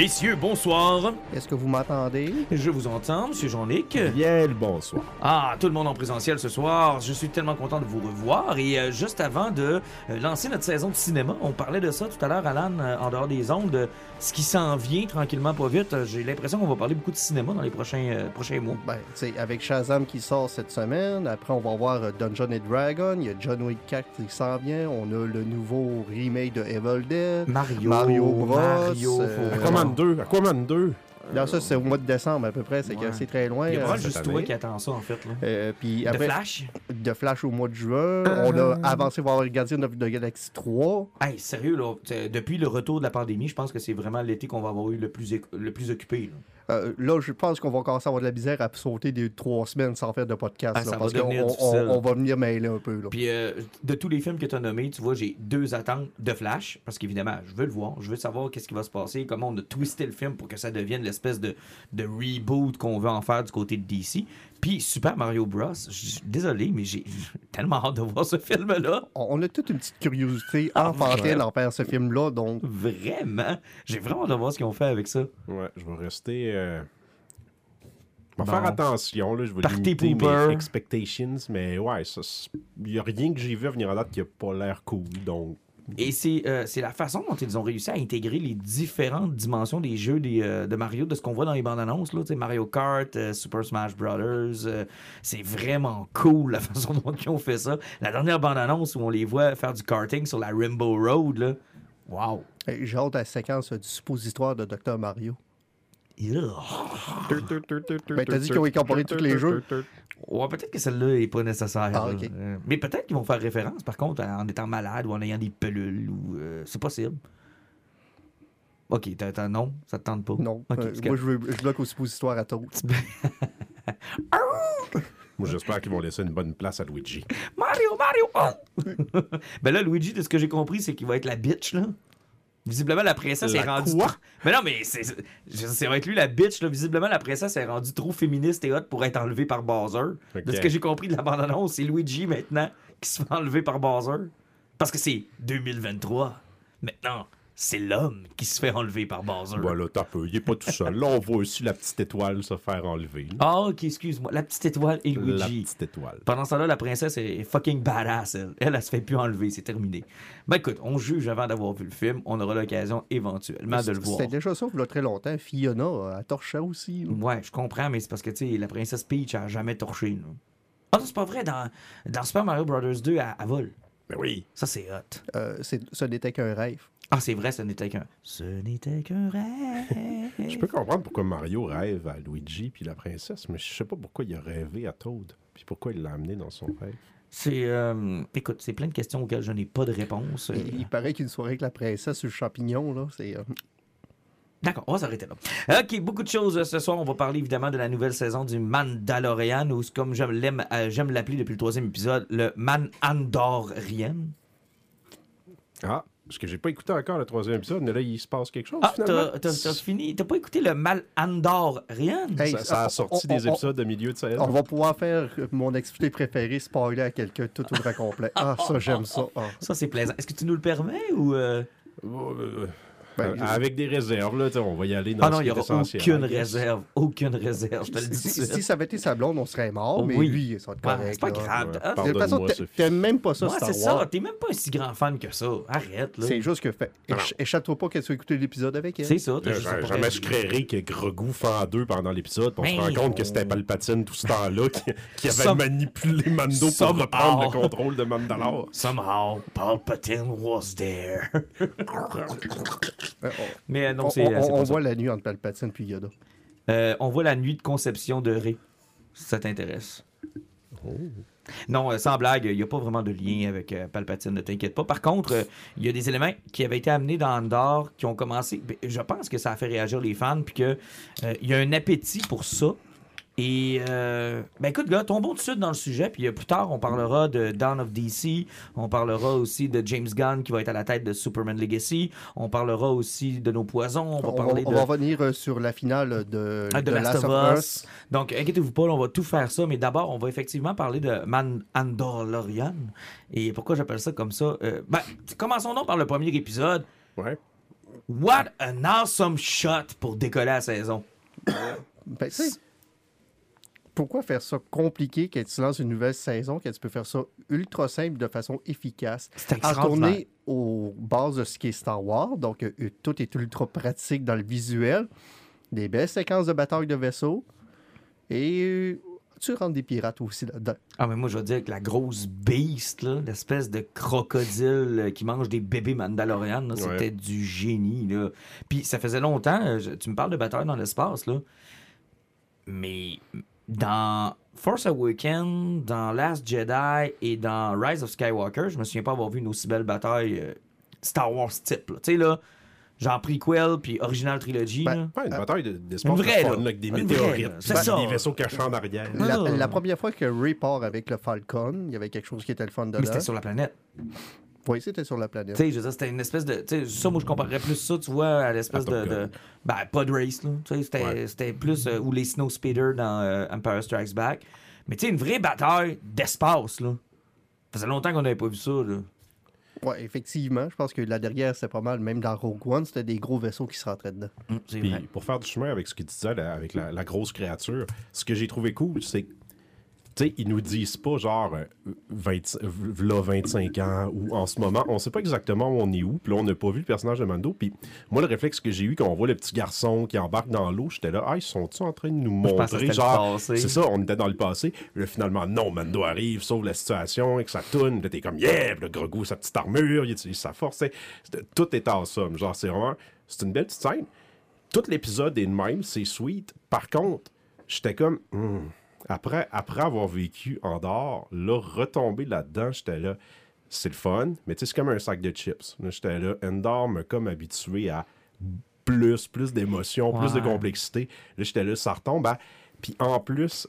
Messieurs, bonsoir. Est-ce que vous m'entendez? Je vous entends, Monsieur Jean-Luc. Bien le bonsoir. Ah, tout le monde en présentiel ce soir. Je suis tellement content de vous revoir. Et euh, juste avant de euh, lancer notre saison de cinéma, on parlait de ça tout à l'heure, Alan, euh, en dehors des ondes, de ce qui s'en vient tranquillement, pas vite. Euh, J'ai l'impression qu'on va parler beaucoup de cinéma dans les prochains, euh, prochains mois. Ben, tu sais, avec Shazam qui sort cette semaine, après on va voir euh, Dungeon and Dragon, il y a John Wick 4 qui s'en vient, on a le nouveau remake de Evil Dead. Mario, Mario Bros, Mario, euh, faut- Aquaman 2, Aquaman 2. Là, ça, c'est au mois de décembre à peu près, c'est Ouais. très loin. Il y a euh, pas juste toi qui attends ça, en fait. Là. euh, puis De après, Flash? de Flash au mois de juin. On a avancé voir Guardian of the Galaxy 3. Hey, sérieux, là, depuis le retour de la pandémie, je pense que c'est vraiment l'été qu'on va avoir eu le plus, le plus occupé. là. Euh, là, je pense qu'on va commencer à avoir de la misère à sauter des trois semaines sans faire de podcast. Ah, là, parce qu'on on, va venir mêler un peu. Là. Puis euh, de tous les films que tu as nommés, tu vois, j'ai deux attentes de Flash, parce qu'évidemment, je veux le voir, je veux savoir qu'est-ce qui va se passer, comment on a twisté le film pour que ça devienne l'espèce de, de reboot qu'on veut en faire du côté de DC. Puis Super Mario Bros, je suis désolé, mais j'ai tellement hâte de voir ce film-là. On on a toute une petite curiosité enfantine vraiment? en faire ce film-là, donc Vraiment, j'ai vraiment hâte de voir ce qu'ils ont fait avec ça. Ouais, je vais rester. euh, Je vais faire attention, là. Je vais Party limiter pooper. mes expectations, mais ouais, Il n'y a rien que j'ai vu à venir en date qui a pas l'air cool, donc. Et c'est euh, la façon dont ils ont réussi à intégrer les différentes dimensions des jeux euh, de Mario, de ce qu'on voit dans les bandes annonces. Là, Mario Kart, euh, Super Smash Brothers. euh, c'est vraiment cool la façon dont ils ont fait ça. La dernière bande annonce où on les voit faire du karting sur la Rainbow Road. Wow. j'ai hâte à la séquence du suppositoire de Dr. Mario. Ben, t'as dit qu'ils ont incorporé tous les jeux. Ouais, peut-être que celle-là est pas nécessaire. Ah. Euh, mais peut-être qu'ils vont faire référence, par contre, en étant malade ou en ayant des pelules. ou euh, C'est possible. Ok, t'as- t'as- non, ça te tente pas. Non, euh, moi je, veux- je bloque au suppositoire à Toast. Moi, j'espère qu'ils vont laisser une bonne place à Luigi. Mario, Mario! oh! ben là, Luigi, de ce que j'ai compris, c'est qu'il va être la bitch, là. Visiblement, la princesse La est rendue. quoi? Mais non, mais c'est, va être lui la bitch, là. Visiblement, la princesse est rendue trop féministe et hot pour être enlevée par Bowser. De ce que j'ai compris de la bande-annonce, c'est Luigi maintenant qui se fait enlever par Bowser. Parce que c'est 2023. Maintenant, c'est l'homme qui se fait enlever par Bowser. Voilà, t'as peu. Il est pas tout seul. Là, on voit aussi la petite étoile se faire enlever. là. Ah, ok, excuse-moi. La petite étoile et La Luigi. petite étoile. Pendant ce temps-là, la princesse est fucking badass, elle. Elle, elle se fait plus enlever, c'est terminé. Ben écoute, on juge avant d'avoir vu le film. On aura l'occasion éventuellement de le voir. C'était déjà ça, il y a très longtemps. Fiona, elle torchait aussi. là. Ouais, je comprends, mais c'est parce que, tu sais, la princesse Peach a jamais torché, là. Ah non, c'est pas vrai, dans, dans Super Mario Bros. 2, elle, elle vole. Ben oui. Ça, c'est hot. Euh, c'est- ce n'était qu'un rêve. Ah, c'est vrai, ce n'était qu'un... Ce n'était qu'un rêve. Je peux comprendre pourquoi Mario rêve à Luigi puis la princesse, mais je sais pas pourquoi il a rêvé à Toad. Puis pourquoi il l'a amené dans son rêve. C'est... euh, écoute, c'est plein de questions auxquelles je n'ai pas de réponse. Il, il paraît qu'une soirée avec la princesse sur le champignon, là, c'est. euh, D'accord, on va s'arrêter là. OK, beaucoup de choses ce soir. On va parler évidemment de la nouvelle saison du Mandalorian, ou comme j'aime l'aime- euh, j'aime l'appeler depuis le troisième épisode, le Man Andorian. Ah, parce que j'ai pas écouté encore le troisième épisode, mais là, il se passe quelque chose. Ah, finalement. t'as fini? T'as pas écouté le Mal Andorian? Hey, ça, ça a on- sorti on- des on- épisodes de milieu de saison. On va pouvoir faire mon activité préférée, spoiler à quelqu'un tout au grand complet. Ah, ça, j'aime ça. Ah. Ça, c'est plaisant. Est-ce que tu nous le permets ou... euh, Euh, Ben, euh, avec des réserves, là, on va y aller dans Ah non, ce il n'y aura aucune réserve. Aucune réserve, je te le dis. Si, ça avait été sa blonde, on serait mort, Oh, mais oui. lui, ça va être Ouais, correct. c'est pas là. grave. Ouais, Ah, De toute façon, t'aimes même pas ça, Ouais, Star c'est ça. T'es même pas un si grand fan que ça. Arrête, là. C'est juste que fait. Échappe-toi pas qu'elle soit écouté l'épisode avec elle. C'est ça. pas Jamais je créerais que Grogu en deux pendant l'épisode, on se rend compte que c'était Palpatine tout ce temps-là qui, qui avait manipulé Mando pour reprendre le contrôle de Mandalore. Somehow, Palpatine was there. Euh, on- Mais euh, non, c'est on- on voit la nuit entre Palpatine puis Yoda. Euh, on voit la nuit de conception de Ré. Si ça t'intéresse. Non, euh, sans blague, il n'y a pas vraiment de lien avec Palpatine, ne t'inquiète pas. Par contre, il y a des éléments qui avaient été amenés dans Andorre qui ont commencé. ben, Je pense que ça a fait réagir les fans, puis qu'il y a un appétit pour ça. Et, euh, ben écoute, gars, tombons tout de suite dans le sujet, puis euh, plus tard, on parlera de Dawn of DC, on parlera aussi de James Gunn qui va être à la tête de Superman Legacy, on parlera aussi de nos poisons, on va On va, parler on de. va revenir euh, sur la finale de, Ah, de Last of Us. Donc, inquiétez-vous pas, on va tout faire ça. Mais d'abord, on va effectivement parler de Man Andalorian. Et pourquoi j'appelle ça comme ça? Euh, ben, commençons donc par le premier épisode. Ouais. What an awesome shot pour décoller la saison. Ben, pourquoi faire ça compliqué quand tu lances une nouvelle saison, quand tu peux faire ça ultra simple de façon efficace? C'est tourner aux bases de ce qui est Star Wars, donc euh, tout est ultra pratique dans le visuel, des belles séquences de bataille de vaisseaux, et euh, tu rentres des pirates aussi là-dedans. Ah, mais moi, je veux dire que la grosse beast, là, l'espèce de crocodile euh, qui mange des bébés Mandalorian, c'était du génie. Là. Puis ça faisait longtemps, je- tu me parles de bataille dans l'espace, là. Mais dans Force Awakens, dans Last Jedi et dans Rise of Skywalker, je me souviens pas avoir vu une aussi belle bataille euh, Star Wars type. là. Tu sais, là, genre prequel puis original trilogy. Ben, là. Ouais, une bataille de- d'espace Une de vraie, fun, là. là, avec des météorites, là. Des vaisseaux cachés en arrière. La, la première fois que Ray part avec le Falcon, il y avait quelque chose qui était le fun Mais dedans. c'était sur la planète. Oui, c'était sur la planète. Tu sais, je veux dire, c'était une espèce de. Tu sais, ça, moi, je comparerais plus ça, tu vois, à l'espèce À de, de. Ben, pod race, là. Tu sais, c'était Ouais. c'était plus. euh, ou les Snow Speeder dans euh, Empire Strikes Back. Mais tu sais, une vraie bataille d'espace, là. Ça faisait longtemps qu'on n'avait pas vu ça, là. Oui, effectivement. Je pense que la dernière, c'était pas mal. Même dans Rogue One, c'était des gros vaisseaux qui se rentraient dedans. C'est Puis vrai. pour faire du chemin avec ce que tu disais, là, avec la, la grosse créature, ce que j'ai trouvé cool, c'est que, sais, ils nous disent pas genre euh, 20, v'là 25 ans ou en ce moment, on sait pas exactement où on est où, puis là, on n'a pas vu le personnage de Mando, puis moi, le réflexe que j'ai eu quand on voit le petit garçon qui embarque dans l'eau, j'étais là, ah, ils sont-ils en train de nous que montrer, le genre, passé. c'est ça, on était dans le passé, là, finalement, non, Mando arrive, sauve la situation, avec sa toune, là, t'es comme, yeah, le gros goût, sa petite armure, il utilise sa force, tout est en somme, genre, c'est vraiment, c'est une belle petite scène tout l'épisode est de même, c'est sweet. Par contre, j'étais comme. hmm. Après, après avoir vécu en dehors, là, retomber là-dedans, j'étais là. C'est le fun, mais tu sais, c'est comme un sac de chips. J'étais là. Endor m'a comme habitué à plus, plus d'émotions, plus de complexité. Là, j'étais là, ça retombe. à- Puis en plus,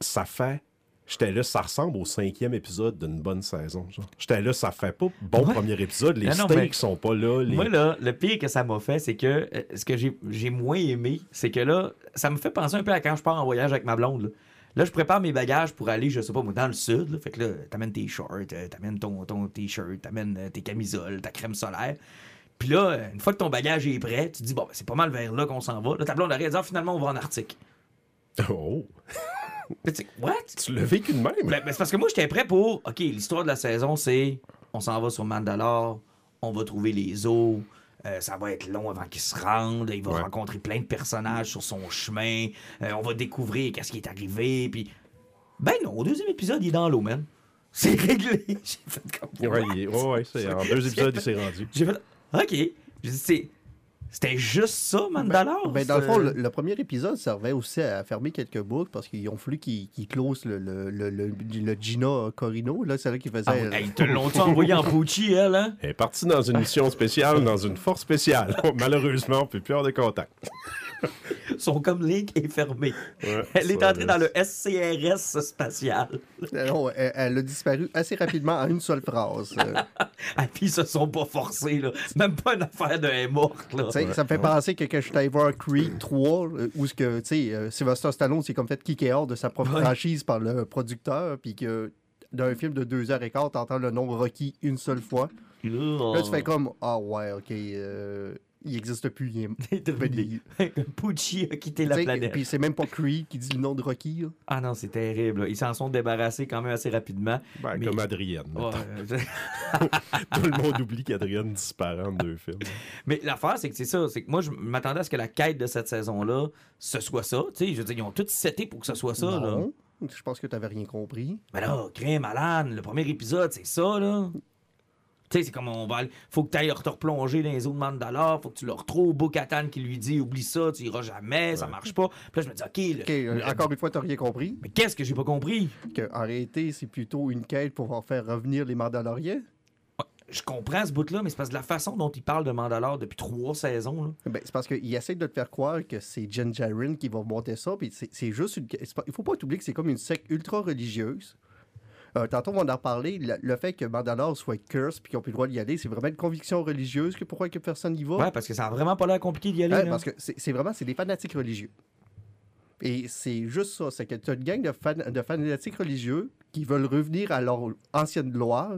ça fait. J'étais là, ça ressemble au cinquième épisode d'une bonne saison. J'étais là, ça fait pas bon Ouais. premier épisode. Les Non, non, sont pas là. Les... Moi, là, le pire que ça m'a fait, c'est que euh, ce que j'ai moins aimé, c'est que là, ça me fait penser un peu à quand je pars en voyage avec ma blonde. Là, Là, je prépare mes bagages pour aller, je sais pas, moi, dans le sud. là. Fait que là, t'amènes tes shorts, euh, t'amènes ton, ton t-shirt, t'amènes euh, tes camisoles, ta crème solaire. Puis là, une fois que ton bagage est prêt, tu te dis, bon, ben, c'est pas mal vers là qu'on s'en va. Là, ta blonde dit, Ah, finalement, on va en Arctique. Oh! Tu sais, what? Tu l'as vécu de même? Ben, ben, c'est parce que moi, j'étais prêt pour. OK, l'histoire de la saison, c'est on s'en va sur Mandalore, on va trouver les eaux, euh, ça va être long avant qu'il se rende, il va Ouais. rencontrer plein de personnages sur son chemin, euh, on va découvrir qu'est-ce qui est arrivé, puis. Ben non, au deuxième épisode, il est dans l'eau, man. C'est réglé. J'ai fait comme. Ouais, ouais, ouais, c'est, en deux épisodes, il s'est rendu. J'ai fait. OK. J'ai dit, c'est- C'était juste ça, Mandalore? Ben, dans le fond, C'est- le, le premier épisode servait aussi à fermer quelques boucles parce qu'ils ont fallu qu'ils qu'ils closent le, le, le, le, le Gina Corino. Là, c'est là qui faisait. Ah, hey, te l'ont-tu envoyé en Pucci, elle, hein? Elle est partie dans une mission spéciale, dans une force spéciale. Malheureusement, on peut plus avoir de contact. Son comme Link est fermé. Ouais, Elle est entrée dans le SCRS spatial. Non, elle, elle a disparu assez rapidement en une seule phrase. Euh, Ah, puis ils se sont pas forcés, là. C'est même pas une affaire de est morte, là. Ça me fait penser que quand je suis allé voir Creed 3, euh, où ce que, tu sais, euh, Sylvester Stallone s'est comme fait kicker hors de sa propre Ouais. franchise par le producteur, puis que d'un film de deux heures et quart, t'entends le nom Rocky une seule fois. Là, tu fais comme, ah ouais, ok, euh, il existe plus. Il est... Terminé. Pucci a quitté la Tu planète. Puis c'est même pas Creed qui dit le nom de Rocky. là. Ah non, c'est terrible. là. Ils s'en sont débarrassés quand même assez rapidement. Ben, Mais- Comme Adrienne. Ouais, euh, Tout le monde oublie qu'Adrienne disparaît en deux films. Mais l'affaire, c'est que c'est ça. C'est que moi, je m'attendais à ce que la quête de cette saison-là, ce soit ça. Tu sais, je veux dire, ils ont tout seté pour que ce soit ça, là. Non. Je pense que t'avais rien compris. Mais là, crème, Alan, le premier épisode, c'est ça, là. Tu sais, c'est comme on va aller- Faut que tu ailles te replonger dans les eaux de Mandalore, faut que tu le retrouves Bo-Katan qui lui dit oublie ça, tu iras jamais, ça marche pas. Puis là, je me dis OK, le- OK, euh, le- encore une fois, tu rien compris. mais qu'est-ce que j'ai pas compris? Que, en réalité, c'est plutôt une quête pour faire revenir les Mandaloriens? Je comprends ce bout-là, mais c'est parce que la façon dont il parle de Mandalore depuis trois saisons. Ben, c'est parce qu'il essaie de te faire croire que c'est Jen Jaren qui va monter ça, puis c'est juste une. Il faut pas oublier que c'est comme une secte ultra religieuse. Euh, tantôt, on va en reparler. Le, le fait que Mandalore soit curse puis qu'ils n'ont plus le droit d'y aller, c'est vraiment une conviction religieuse que pourquoi que personne n'y va? Ouais, parce que ça a vraiment pas l'air compliqué d'y aller. Ouais, là. parce que c'est vraiment c'est des fanatiques religieux. Et c'est juste ça, c'est que tu as une gang de, fan- de fanatiques religieux qui veulent revenir à leur ancienne gloire.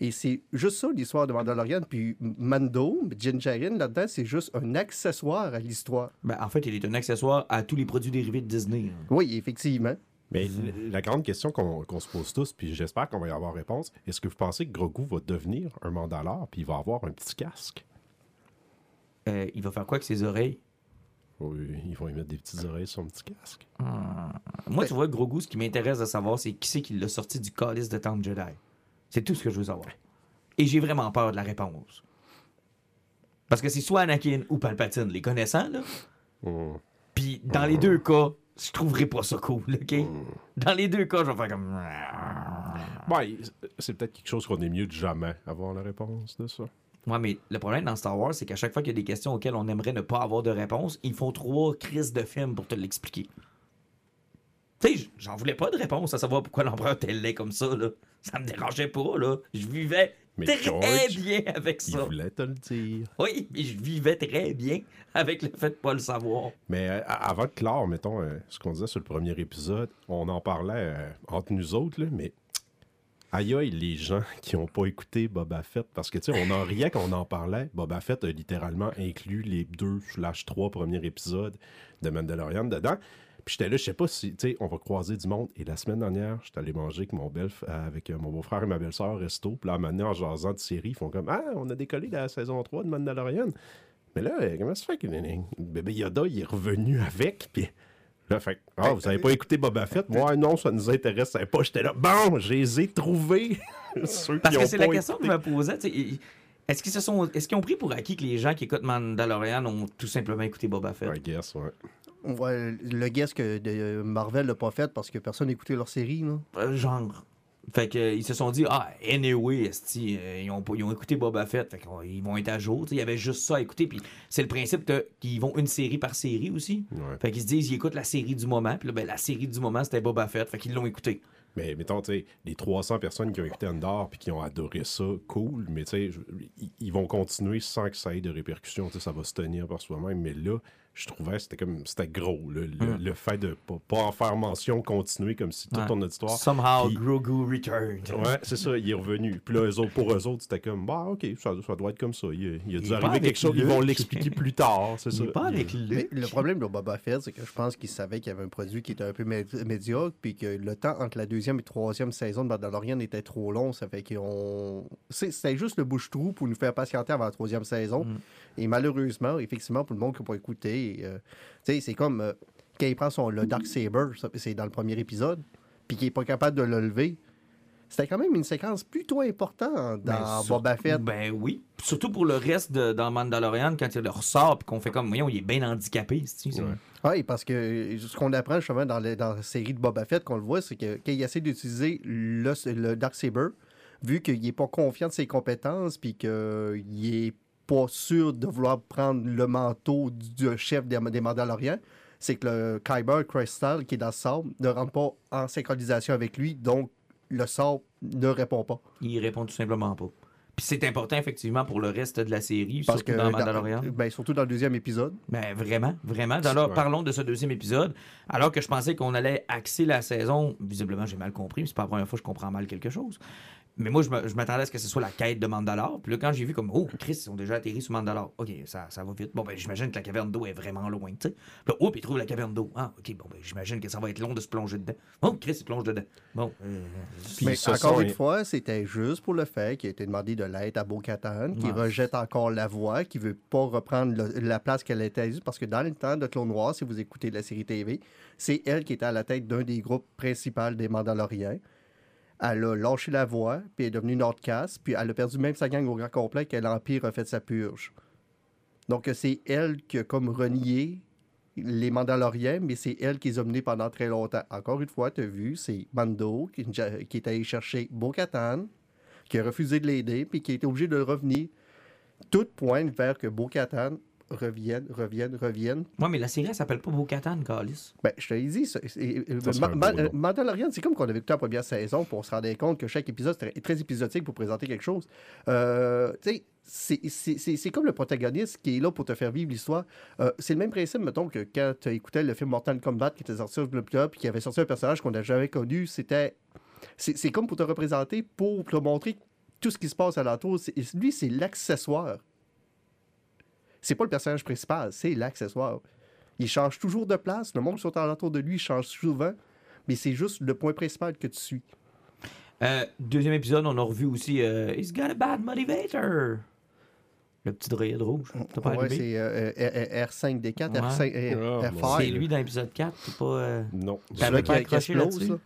Et c'est juste ça l'histoire de Mandalorian. Puis Mando, Jin Jaren, là-dedans, c'est juste un accessoire à l'histoire. Ben, en fait, il est un accessoire à tous les produits dérivés de Disney. hein. Oui, effectivement. Mais l- la grande question qu'on se pose tous, puis j'espère qu'on va y avoir réponse, est-ce que vous pensez que Grogu va devenir un Mandalore, puis il va avoir un petit casque? Euh, il va faire quoi avec ses oreilles? Oui, ils vont y mettre des petites oreilles sur son petit casque. Moi, tu vois, Grogu, ce qui m'intéresse de savoir, c'est qui c'est qui l'a sorti du calice de Temple Jedi. C'est tout ce que je veux savoir. Et j'ai vraiment peur de la réponse. Parce que c'est soit Anakin ou Palpatine, les connaissants, là. Hmm. Puis dans les deux cas, je trouverais pas ça cool, OK? Dans les deux cas, je vais faire comme... Ouais, c'est peut-être quelque chose qu'on est mieux de jamais avoir la réponse de ça. Ouais, mais le problème dans Star Wars, c'est qu'à chaque fois qu'il y a des questions auxquelles on aimerait ne pas avoir de réponse, ils font trois crises de films pour te l'expliquer. Tu sais, j'en voulais pas de réponse à savoir pourquoi l'empereur était laid comme ça, là. Ça me dérangeait pas, là. Je vivais Mais très George, bien avec Il ça. voulait te le dire. Oui, mais je vivais très bien avec le fait de pas le savoir. Mais euh, avant de clore, mettons, euh, ce qu'on disait sur le premier épisode, on en parlait euh, entre nous autres, là, mais aïe aïe, les gens qui n'ont pas écouté Boba Fett, parce que, tu sais, on en riait quand on en parlait. Boba Fett a littéralement inclus les deux slash trois premiers épisodes de Mandalorian dedans. Puis j'étais là, je sais pas si, tu sais, on va croiser du monde. Et la semaine dernière, j'étais allé manger avec mon, euh, avec euh, mon beau-frère et ma belle-sœur au resto. Puis là, maintenant, en jasant de série, ils font comme Ah, on a décollé de la saison 3 de Mandalorian. Mais là, euh, comment ça fait que le bébé Yoda, il est revenu avec? Puis là, fait que, ah, vous avez pas écouté Boba Fett? Ouais, non, ça nous intéressait pas. J'étais là, bon, je les ai trouvés. Ceux Parce qui que c'est la question que je me posais. tu sais, ils- Est-ce qu'ils se sont, est-ce qu'ils ont pris pour acquis que les gens qui écoutent Mandalorian ont tout simplement écouté Boba Fett? I guess, ouais. Ouais, le guess que de Marvel l'a pas fait parce que personne n'a écouté leur série. Là. Euh, genre. Fait que, euh, ils se sont dit, ah, anyway, esti, euh, ils, ont, pas- ils ont écouté Boba Fett, fait qu'ils vont être à jour. tu sais, Il y avait juste ça à écouter. Puis c'est le principe de- qu'ils vont une série par série aussi. Ouais. Fait qu'ils se disent, ils écoutent la série du moment. Puis là, ben, la série du moment, c'était Boba Fett. Fait qu'ils l'ont écouté. Mais mettons, tu sais, les 300 personnes qui ont écouté Andor puis qui ont adoré ça, cool, mais tu sais, ils- vont continuer sans que ça ait de répercussions, ça va se tenir par soi-même. Mais là, je trouvais que c'était comme, c'était gros, le, le, le fait de pas, pas en faire mention, continuer comme si toute Ouais. ton auditoire. Somehow, Puis- Grogu returned. Ouais, c'est ça, il est revenu. Puis là, eux autres, pour eux autres, c'était comme, bah, ok, ça, ça doit être comme ça. Il, il a dû arriver quelque chose, ils vont l'expliquer plus tard, c'est ça. pas avec Luke. le problème de Boba Fett, c'est que je pense qu'il savait qu'il y avait un produit qui était un peu mé- médiocre, puis que le temps entre la deuxième et troisième saison de Mandalorian était trop long. Ça fait qu'on. c'est- C'était juste le bouche-trou pour nous faire patienter avant la troisième saison. Mm. Et malheureusement, effectivement, pour le monde qui n'a pas écouté, euh, tu sais, c'est comme euh, quand il prend son, le Dark Saber, c'est dans le premier épisode, puis qu'il n'est pas capable de le lever. C'était quand même une séquence plutôt importante Ben, dans Boba Fett. Ben oui. Surtout pour le reste de, dans Mandalorian, quand il le ressort, puis qu'on fait comme, voyons, il est bien handicapé. Oui, parce que euh, ce qu'on apprend justement dans, dans la série de Boba Fett, qu'on le voit, c'est que quand il essaie d'utiliser le, le Darksaber, vu qu'il n'est pas confiant de ses compétences, puis qu'il n'est pas sûr de vouloir prendre le manteau du chef des, des Mandaloriens, c'est que le Kyber Crystal qui est dans le sable ne rentre pas en synchronisation avec lui, donc le sable ne répond pas. Il répond tout simplement pas. Puis c'est important, effectivement, pour le reste de la série, Parce surtout que dans Mandalorian. ben, surtout dans le deuxième épisode. Ben vraiment, vraiment. Alors, parlons de ce deuxième épisode. Alors que je pensais qu'on allait axer la saison, visiblement j'ai mal compris, mais c'est pas la première fois que je comprends mal quelque chose. Mais moi, je m'attendais à ce que ce soit la quête de Mandalore. Puis là, quand j'ai vu comme, oh, Chris, ils ont déjà atterri sur Mandalore. OK, ça, ça va vite. Bon, ben, j'imagine que la caverne d'eau est vraiment loin, tu sais. Puis là, oh, puis ils trouvent la caverne d'eau. Ah, OK, bon, ben, j'imagine que ça va être long de se plonger dedans. Oh, Chris, il plonge dedans. Bon, euh, Puis Mais encore une fois, c'était juste pour le fait qu'il a été demandé de l'aide à Bo-Katan, qui Ouais. rejette encore la voix, qui veut pas reprendre le- la place qu'elle était assise, parce que dans le temps de Clone Noir, si vous écoutez la série TV, c'est elle qui était à la tête d'un des groupes principaux des Mandaloriens. Elle a lâché la voie, puis elle est devenue une outcast, puis elle a perdu même sa gang au grand complet que l'Empire a fait sa purge. Donc, c'est elle qui a comme renié les Mandaloriens, mais c'est elle qui les a menés pendant très longtemps. Encore une fois, tu as vu, c'est Mando qui, qui est allé chercher Bo-Katan, qui a refusé de l'aider, puis qui a été obligé de revenir. Tout pointe vers que Bo-Katan revienne, revienne, revienne. Ouais, mais la série, elle s'appelle pas Bo-Katan, Calis. Ben, je te l'ai dit, beau Ma- nom. Mandalorian, c'est comme qu'on avait écouté la première saison, puis on se rendait compte que chaque épisode était très épisodique pour présenter quelque chose. Euh, tu sais, c'est- c'est c'est- c'est comme le protagoniste qui est là pour te faire vivre l'histoire. Euh, c'est le même principe, mettons, que quand tu écoutais le film Mortal Kombat qui était sorti sur le club, puis qui avait sorti un personnage qu'on n'a jamais connu, c'était. C'est c'est comme pour te représenter, pour te montrer tout ce qui se passe alentour. Lui, c'est l'accessoire. C'est pas le personnage principal, c'est l'accessoire. Il change toujours de place. Le monde qui sont alentour de lui change souvent, mais c'est juste le point principal que tu suis. Euh, deuxième épisode, on a revu aussi euh, He's got a bad motivator. Le petit droïde rouge. T'as pas Ouais, allumé? c'est euh, euh, R5D4, Ouais. R5, euh, Ah, R5. C'est lui dans l'épisode 4. T'es pas. euh, Non. T'avais pas accroché là-dessus? là.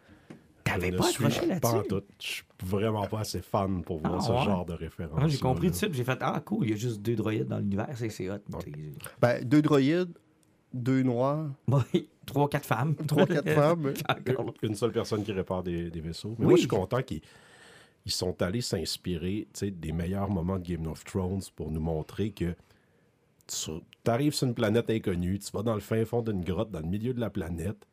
T'avais Je pas ne suis accroché Pas en là-dessus? tout. Je suis vraiment pas assez fan pour voir Ah, ce ouais? genre de référence. Moi, j'ai compris tout de suite, j'ai fait Ah, cool, il y a juste deux droïdes dans l'univers, c'est c'est hot. Ben, deux droïdes, deux noirs, Oui, trois, quatre femmes. trois, quatre femmes. Une seule personne qui répare des, des vaisseaux. Mais Oui. moi, je suis content qu'ils ils sont allés s'inspirer des meilleurs moments de Game of Thrones pour nous montrer que tu arrives sur une planète inconnue, tu vas dans le fin fond d'une grotte, dans le milieu de la planète,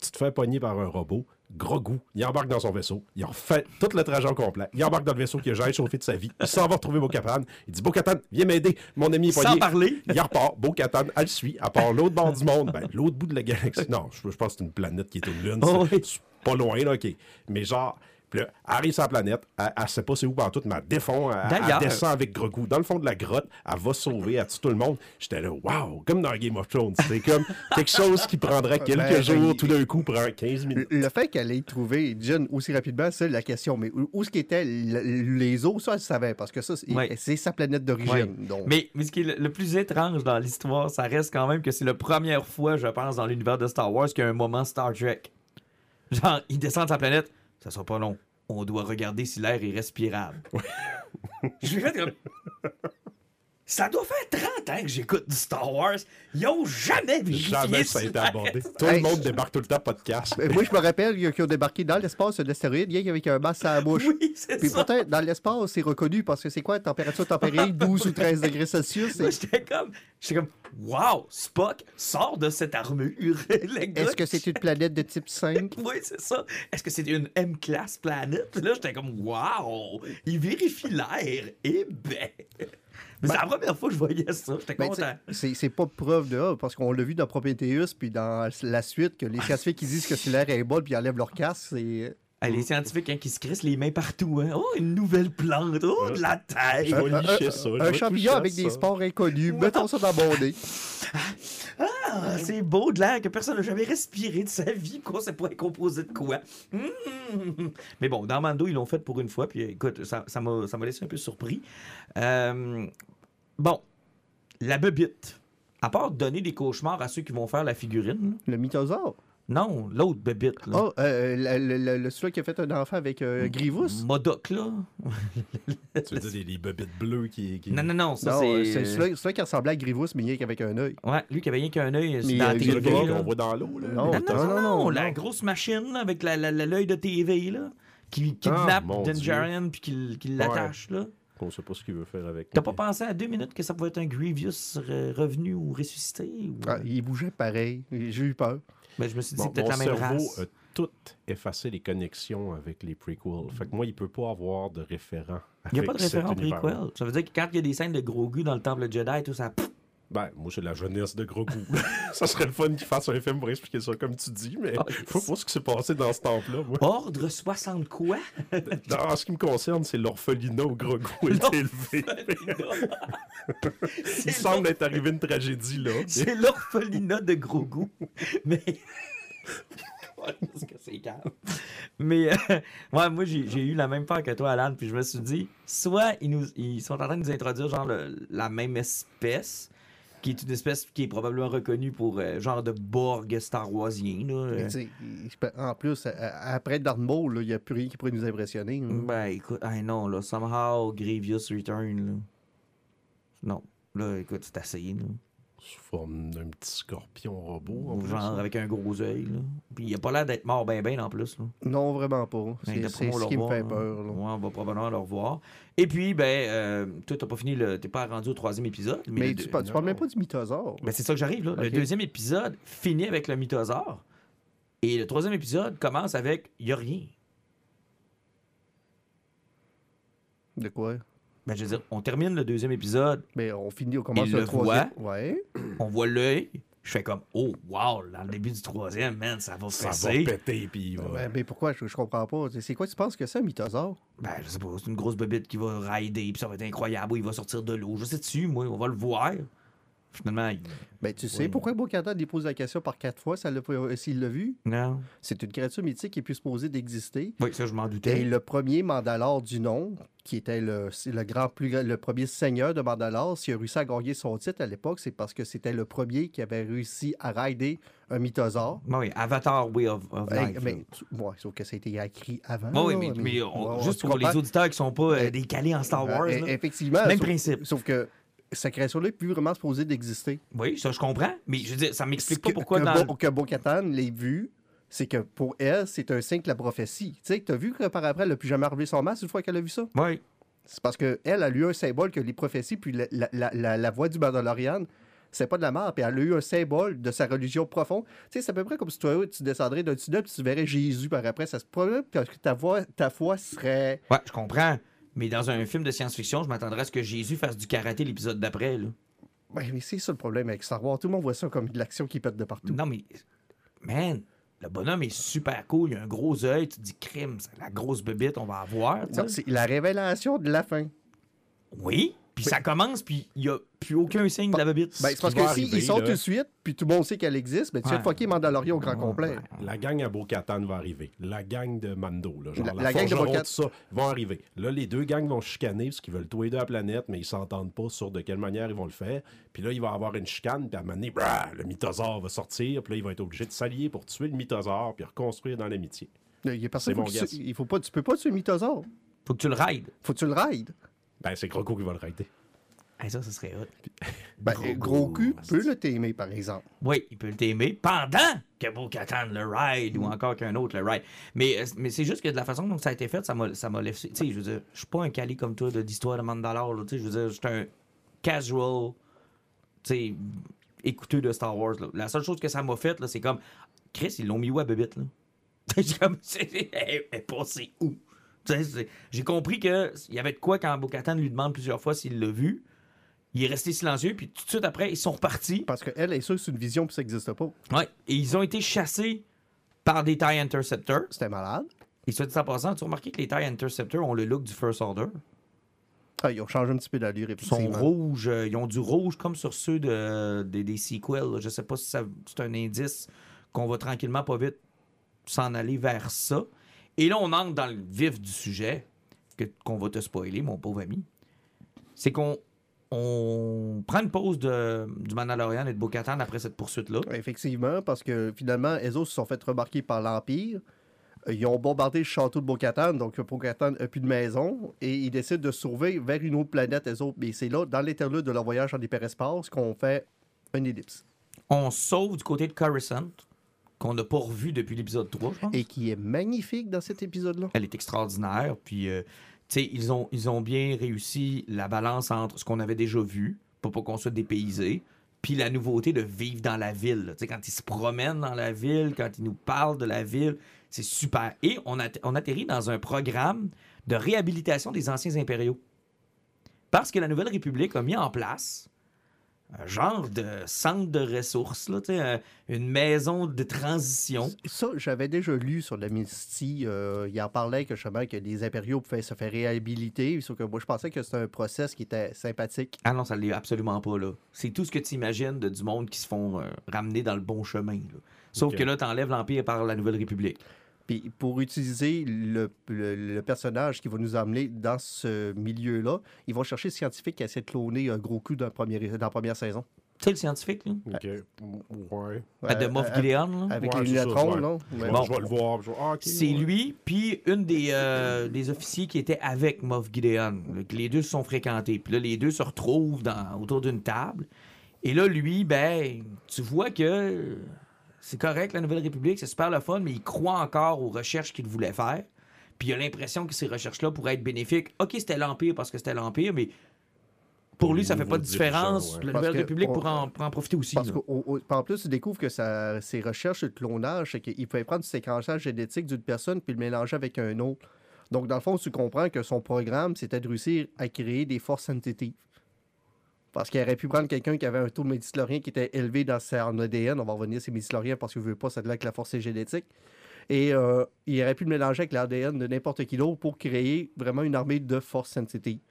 tu te fais pogner par un robot, gros goût, il embarque dans son vaisseau, il refait tout le trajet au complet, il embarque dans le vaisseau qui a jamais chauffé de sa vie, il s'en va retrouver Bo-Katan, il dit Bo-Katan, viens m'aider, mon ami est Sans pogné. parler. Il repart, Bo-Katan, elle le suit, à part l'autre bord du monde, ben, l'autre bout de la galaxie. Non, je, je pense que c'est une planète qui est une lune. Oh c'est- oui. c'est pas loin, là, OK. Mais genre, puis là, arrive sur la planète, elle, elle sait pas c'est où tout, mais elle défond, elle, elle descend avec Grogu dans le fond de la grotte, elle va sauver, elle tue tout le monde. J'étais là, wow, comme dans Game of Thrones. C'est comme quelque chose qui prendrait quelques Ben, jours, il- tout d'un coup, prend 15 minutes. Le fait qu'elle ait trouvé Jen aussi rapidement, c'est la question. Mais où, où ce qu'étaient le- les autres, ça, elle savait, parce que ça, c'est Ouais. sa planète d'origine. Ouais. Donc, Mais, mais ce qui est le, le plus étrange dans l'histoire, ça reste quand même que c'est la première fois, je pense, dans l'univers de Star Wars qu'il y a un moment Star Trek. Genre, il descend de sa planète, ça sera pas long. On doit regarder si l'air est respirable. je vais comme. Ça doit faire 30 ans que j'écoute du Star Wars. Ils ont jamais vérifié Jamais ça a été abordé. Tout le monde débarque tout le temps, pas de casque. Euh, Moi, je me rappelle qu'ils ont débarqué dans l'espace un astéroïde, rien qu'avec un masque à la bouche. Oui, c'est Puis ça. pourtant, dans l'espace, c'est reconnu parce que c'est quoi, température tempérée, 12 ou 13 degrés Celsius. Moi, j'étais comme, j'étais comme, wow, Spock sort de cette armure. Est-ce que c'est une planète de type 5? Oui, c'est ça. Est-ce que c'est une M-class planète? Puis là, j'étais comme, wow, il vérifie l'air. Eh ben. Mais c'est la première fois que je voyais ça. J'étais Ben, content. c'est pas preuve de parce qu'on l'a vu dans Prometheus, puis dans la suite, que les scientifiques qui disent que si l'air est bon, puis ils enlèvent leur casque, c'est... Ah, les scientifiques hein, qui se crissent les mains partout. Hein. Oh, une nouvelle plante. Oh, de la terre. Je vais Un, licher un- ça, champignon avec des spores inconnus, mettons ça dans mon nez. Ah, c'est beau de l'air que personne n'a jamais respiré de sa vie. Quoi, ça pourrait être composé de quoi? Mmh. Mais bon, dans Mando, ils l'ont fait pour une fois. Puis écoute, ça ça m'a ça m'a laissé un peu surpris. Euh, bon, la bebite. À part donner des cauchemars à ceux qui vont faire la figurine, Le mythosaure. Non, l'autre bebite. Là. Oh, euh, le, le- le- le- celui qui a fait un enfant avec euh, Grievous? Modoc, là. Tu veux dire les, les bobites bleues qui. qui- Non, non, non, ça Non, euh, c'est. c'est celui, celui qui ressemblait à Grievous, mais rien qu'avec un œil. Ouais, lui qui avait rien qu'un œil Mais, dans la euh, C'est le TV. gars là. qu'on voit dans l'eau, là. Non, Non, non, non, non, non, la non. grosse machine là, avec la- la- la- l'œil de TV là, qui kidnappe Ah. Djarin puis qui, qui l'attache là. On sait pas ce qu'il veut faire avec. T'as pas pensé à deux minutes que ça pouvait être un Grievous re- revenu ou ressuscité? Ou... Ah, il bougeait pareil. J'ai eu peur. Ben, je me suis dit, Bon, c'est peut-être la même cerveau race. a tout effacé les connexions avec les prequels. Fait que moi, il peut pas avoir de référent. Il n'y a pas de référent prequel. Ça veut dire que quand il y a des scènes de gros gus dans le temple Jedi, tout ça. pff, Ben, moi, c'est la jeunesse de gros goût. ça serait le fun qu'il fasse un film pour expliquer ça comme tu dis, mais Ah, faut voir ce qui s'est passé dans ce temple-là. moi. Ordre 60 quoi? En ce qui me concerne, c'est l'orphelinat où gros goût est élevé. Il semble être arrivé une tragédie là. C'est l'orphelinat de gros goût. Mais. Parce que c'est calme. Mais euh, ouais, moi, j'ai j'ai eu la même peur que toi, Alan. Puis je me suis dit, soit ils, nous, ils sont en train de nous introduire genre le- la même espèce, qui est une espèce qui est probablement reconnue pour euh, genre de Borg Star Warsien. Là. Mais Euh, en plus, après Darth Maul, là, il n'y a plus rien qui pourrait nous impressionner. là. Ben écoute, ah non, là, somehow Grievous Return. Là. Non. Là, écoute, c'est assez. Là. Sous forme d'un petit scorpion robot. En Genre avec un gros œil. Là. Puis il a pas l'air d'être mort ben ben en plus. Là. Non, vraiment pas. Ben, C'est ce va qui me fait peur. hein. là. Ouais, on va probablement le revoir. Et puis, ben, euh, toi, t'as pas fini le. T'es pas rendu au troisième épisode. Mais, tu, deux- tu parles même pas du mythosaure. Ben, c'est ça que j'arrive là. Le deuxième épisode finit avec le mythosaure. Et le troisième épisode commence avec y a rien. De quoi? Ben, je veux dire, on termine le deuxième épisode, Mais on finit, on commence Il le le troisième. Ouais. on voit l'œil. Je fais comme, oh, wow, dans le début du troisième, man, ça va Ça va péter, puis il va. Ben, mais pourquoi? Je, je comprends pas. C'est quoi tu penses que c'est un mythosaure? Ben, je sais pas, c'est une grosse bobite qui va rider, puis ça va être incroyable, il va sortir de l'eau. Je sais dessus, moi, on va le voir. Finalement, il... Ben, tu sais Oui. pourquoi Bo-Katan lui pose la question par quatre fois euh, s'il l'a vu? non. C'est une créature mythique qui est plus supposée d'exister. Oui, ça, je m'en Et doutais. le premier Mandalore du nom, qui était le, le grand plus le premier seigneur de Mandalore, s'il a réussi à gagner son titre à l'époque, c'est parce que c'était le premier qui avait réussi à rider un mythosaure. Ben Oui, Avatar Way of, of Life. mais, ouais, sauf que ça a été écrit avant. Ben oui, là, mais, mais on- juste pour les auditeurs qui sont pas euh, Ben, décalés en Star Wars. Euh, là. Effectivement. Même sauf, principe. Sauf que sa création-là n'est plus vraiment supposée d'exister. Oui, ça, je comprends. Mais je veux dire, ça m'explique pas Que- pourquoi que, dans. Bo- que Bo-Katan l'ait vu, c'est que pour elle, c'est un signe de la prophétie. Tu sais, tu as vu que par après, elle n'a plus jamais relevé son masque une fois qu'elle a vu ça? Oui. C'est parce qu'elle elle a eu un symbole que les prophéties, puis la, la, la, voix du Mandalorian, c'est pas de la mort, puis elle a eu un symbole de sa religion profonde. Tu sais, c'est à peu près comme si toi, tu descendrais d'un tunnel, puis tu verrais Jésus par après. Ça se pourrait que ta, voix, ta foi serait. Ouais, je comprends. Mais dans un film de science-fiction, je m'attendrais à ce que Jésus fasse du karaté l'épisode d'après. là. Ouais, mais c'est ça le problème avec Star Wars. Tout le monde voit ça comme de l'action qui pète de partout. Non, mais. Man, le bonhomme est super cool. Il a un gros œil. Tu te dis, crime, c'est la grosse bébite, on va avoir. Non, c'est la révélation de la fin. Oui? Puis ça commence, puis il n'y a plus aucun signe de la bébite. Ben, c'est parce que s'ils sont là. tout de suite, puis tout le monde sait qu'elle existe, ben, tu Ouais. fucker Mandalorian au grand complet. La gang à Bo-Katan va arriver. La gang de Mando, là, genre La- la, la gang de tout ça, vont arriver. Là, les deux gangs vont chicaner parce qu'ils veulent tous les deux à la planète, mais ils s'entendent pas sur de quelle manière ils vont le faire. Puis là, il va y avoir une chicane, puis à un moment donné, brah, le mythosaure va sortir, puis là, ils vont être obligés de s'allier pour tuer le mythosaure, puis reconstruire dans l'amitié. Il y a personne faut tu- il faut pas, tu peux pas tuer le mythosaure. Faut que tu le rides. Faut que tu le rides. Ben, c'est Croco qui va le rater. Hey, ça, ça serait hot. Ben, Gros cul peut le t'aimer, par exemple. Oui, il peut le t'aimer pendant que Bo-Katan le ride ou encore qu'un autre le ride. Mais, euh, mais c'est juste que de la façon dont ça a été fait, ça m'a ça m'a laissé. Tu sais, je veux dire, je suis pas un calé comme toi de- d'histoire de Mandalore. là, Tu sais, je veux dire, je suis un casual, tu sais, écouteux de Star Wars. là. La seule chose que ça m'a fait, là, c'est comme, Chris, ils l'ont mis où à Bébite, là? Comme, elle est passée où? J'ai compris qu'il y avait de quoi quand Bo-Katan lui demande plusieurs fois s'il l'a vu. Il est resté silencieux, puis tout de suite après, ils sont repartis. Parce qu'elle est sûre que c'est une vision, puis ça n'existe pas. Ouais. Et ils ont été chassés par des TIE Interceptors. C'était malade. Et soit dit en passant, tu as remarqué que les TIE Interceptors ont le look du First Order? Ah, ils ont changé un petit peu d'allure, Ils sont rouges. euh, ils ont du rouge comme sur ceux de, des- des sequels. là. Je sais pas si c'est un indice qu'on va tranquillement, pas vite, s'en aller vers ça. Et là, on entre dans le vif du sujet, que- qu'on va te spoiler, mon pauvre ami. C'est qu'on on prend une pause de, du Mandalorian et de Bo-Katan après cette poursuite-là. Effectivement, parce que finalement, autres se sont fait remarquer par l'Empire. Ils ont bombardé le château de Bo-Katan, donc Bo-Katan n'a plus de maison, et ils décident de se sauver vers une autre planète, autres. Mais c'est là, dans l'interlude de leur voyage en hyperespace, qu'on fait une ellipse. On sauve du côté de Coruscant, qu'on n'a pas revu depuis l'épisode 3, je pense. Et qui est magnifique dans cet épisode-là. Elle est extraordinaire. Puis, euh, tu sais, ils ont, ils ont bien réussi la balance entre ce qu'on avait déjà vu, pour pas qu'on soit dépaysé, puis la nouveauté de vivre dans la ville. Tu sais, quand ils se promènent dans la ville, quand ils nous parlent de la ville, c'est super. Et on, a, on atterrit dans un programme de réhabilitation des anciens impériaux. Parce que la Nouvelle République a mis en place un genre de centre de ressources, là, tu une maison de transition. Ça, j'avais déjà lu sur l'amnistie. Euh, il en parlait que justement que les impériaux pouvaient se faire réhabiliter. Sauf que moi, je pensais que c'était un process qui était sympathique. Ah non, ça l'est absolument pas, là. C'est tout ce que tu imagines de du monde qui se font euh, ramener dans le bon chemin, là. Sauf que là, t'enlèves l'Empire par la Nouvelle République. Puis pour utiliser le, le- le personnage qui va nous amener dans ce milieu-là, ils vont chercher le scientifique qui a essayé de cloner un gros coup dans, le premier- dans la première saison. Tu sais, le scientifique, là? Ok. Ouais. De Euh, Moff euh, Gideon, là? Avec Ouais, les non? Ouais, Bon. Je vais le voir. vais- ah, C'est ouais. lui, puis une des, euh, des officiers qui était avec Moff Gideon. Les deux se sont fréquentés. Puis là, les deux se retrouvent dans, autour d'une table. Et là, lui, ben, tu vois que c'est correct, la Nouvelle République, c'est super le fun, mais il croit encore aux recherches qu'il voulait faire. Puis il a l'impression que ces recherches-là pourraient être bénéfiques. OK, c'était l'Empire parce que c'était l'Empire, mais pour lui, ça fait pas de différence. ouais. La Parce Nouvelle que République on- pourra en, profiter aussi. Parce qu'en plus, tu découvres que ça, ses recherches de clonage, c'est qu'il pouvait prendre du séquençage génétique d'une personne puis le mélanger avec un autre. Donc, dans le fond, tu comprends que son programme, c'était de réussir à créer des forces synthétiques. Parce qu'il aurait pu prendre quelqu'un qui avait un taux médiclorien qui était élevé dans son ADN. On va revenir sur médiclorien parce qu'il ne veut pas, de là que la force génétique. Et euh, il aurait pu le mélanger avec l'ADN de n'importe qui d'autre pour créer vraiment une armée de forces synthétiques.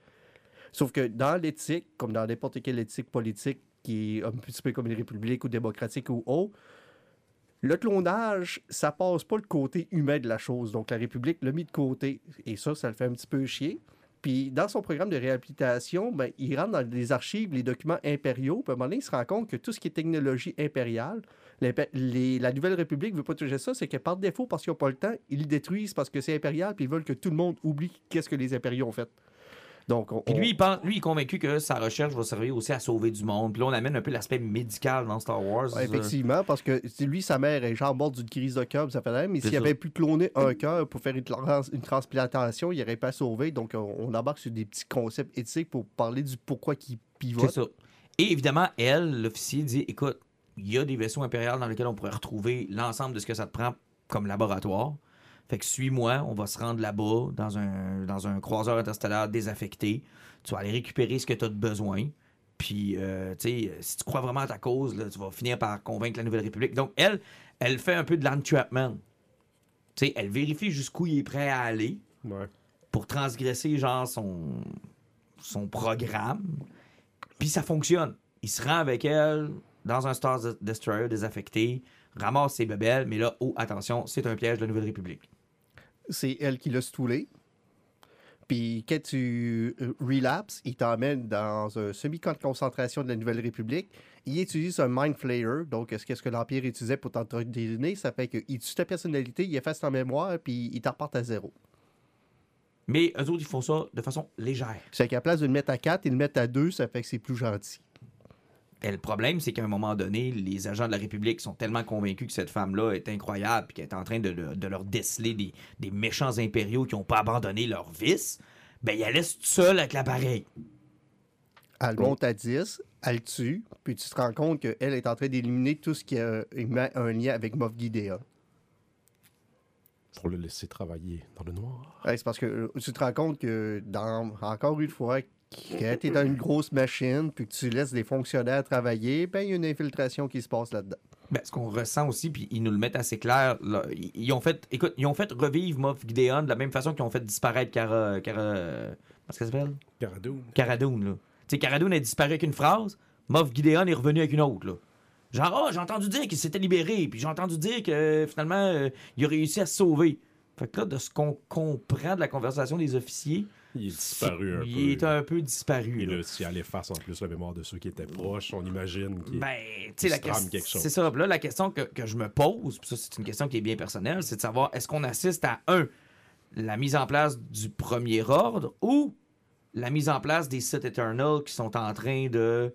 Sauf que dans l'éthique, comme dans n'importe quelle éthique politique qui est un petit peu comme une république ou démocratique ou autre, le clonage, ça passe pas le côté humain de la chose. Donc la République l'a mis de côté. Et ça, ça le fait un petit peu chier. Puis dans son programme de réhabilitation, ben, il rentre dans les archives, les documents impériaux. Puis à un moment donné, il se rend compte que tout ce qui est technologie impériale, la Nouvelle République veut pas toucher ça. C'est que par défaut, parce qu'ils n'ont pas le temps, ils le détruisent parce que c'est impérial. Puis ils veulent que tout le monde oublie qu'est-ce que les impériaux ont fait. Donc, on, Puis lui, il, pense, lui, il est convaincu que sa recherche va servir aussi à sauver du monde. Puis là, on amène un peu l'aspect médical dans Star Wars. Ouais, effectivement, parce que lui, sa mère est genre morte d'une crise de cœur, ça fait rien, mais C'est s'il avait pu cloner un cœur pour faire une, trans- une transplantation, il n'aurait pas sauvé. Donc, on, on embarque sur des petits concepts éthiques pour parler du pourquoi C'est pivote. ça. Et évidemment, elle, l'officier, dit écoute, il y a des vaisseaux impériaux dans lesquels on pourrait retrouver l'ensemble de ce que ça te prend comme laboratoire. Fait que suis-moi, on va se rendre là-bas dans un, dans un croiseur interstellaire désaffecté. Tu vas aller récupérer ce que tu as de besoin. Puis, euh, tu sais, si tu crois vraiment à ta cause, là, tu vas finir par convaincre la Nouvelle République. Donc, elle, elle fait un peu de l'entrapment. Tu sais, elle vérifie jusqu'où il est prêt à aller Ouais. pour transgresser genre son, son programme. Puis ça fonctionne. Il se rend avec elle dans un Star Destroyer désaffecté, ramasse ses bebelles, mais là, oh, attention, c'est un piège de la Nouvelle République. C'est elle qui l'a stoulé. Puis quand tu euh, relapses, il t'emmène dans un semi-camp de concentration de la Nouvelle République. Il utilise un Mind Flayer, donc ce qu'est-ce que l'Empire utilisait pour t'entraîner, ça fait qu'il tue ta personnalité, il efface ta mémoire, puis il t'en reporte à zéro. Mais eux autres, ils font ça de façon légère. C'est qu'à la place de le mettre à 4, ils le mettent à 2, ça fait que c'est plus gentil. Et le problème, c'est qu'à un moment donné, les agents de la République sont tellement convaincus que cette femme-là est incroyable et qu'elle est en train de, le- de leur déceler des, des méchants impériaux qui n'ont pas abandonné leur vice, ben, ils la laissent toute seule avec l'appareil. Elle monte à 10, elle le tue, puis tu te rends compte qu'elle est en train d'éliminer tout ce qui a un lien avec Moff Gideon. Pour le laisser travailler dans le noir. Ouais, c'est parce que euh, tu te rends compte que, dans, encore une fois, quand tu es dans une grosse machine, puis que tu laisses des fonctionnaires travailler, ben il y a une infiltration qui se passe là-dedans. Ben, ce qu'on ressent aussi, puis ils nous le mettent assez clair, là, ils, ils ont fait, écoute, ils ont fait revivre Moff Gideon de la même façon qu'ils ont fait disparaître Cara, Cara, comment ça s'appelle? Caradoun. Cara Dune, là. Tu sais, Cara Dune a disparu avec une phrase, Moff Gideon est revenu avec une autre, là. Genre, oh, j'ai entendu dire qu'il s'était libéré, puis j'ai entendu dire que finalement, euh, il a réussi à se sauver. Fait que là, de ce qu'on comprend de la conversation des officiers, Il est disparu un il peu. est un peu disparu. Et là. là, si elle efface en plus la mémoire de ceux qui étaient proches, on imagine qu'il Ben, sais, la question. quelque chose. C'est ça. Là, la question que, que je me pose, puis ça, c'est une question qui est bien personnelle, c'est de savoir est-ce qu'on assiste à un, la mise en place du premier ordre ou la mise en place des sites Eternal qui sont en train de,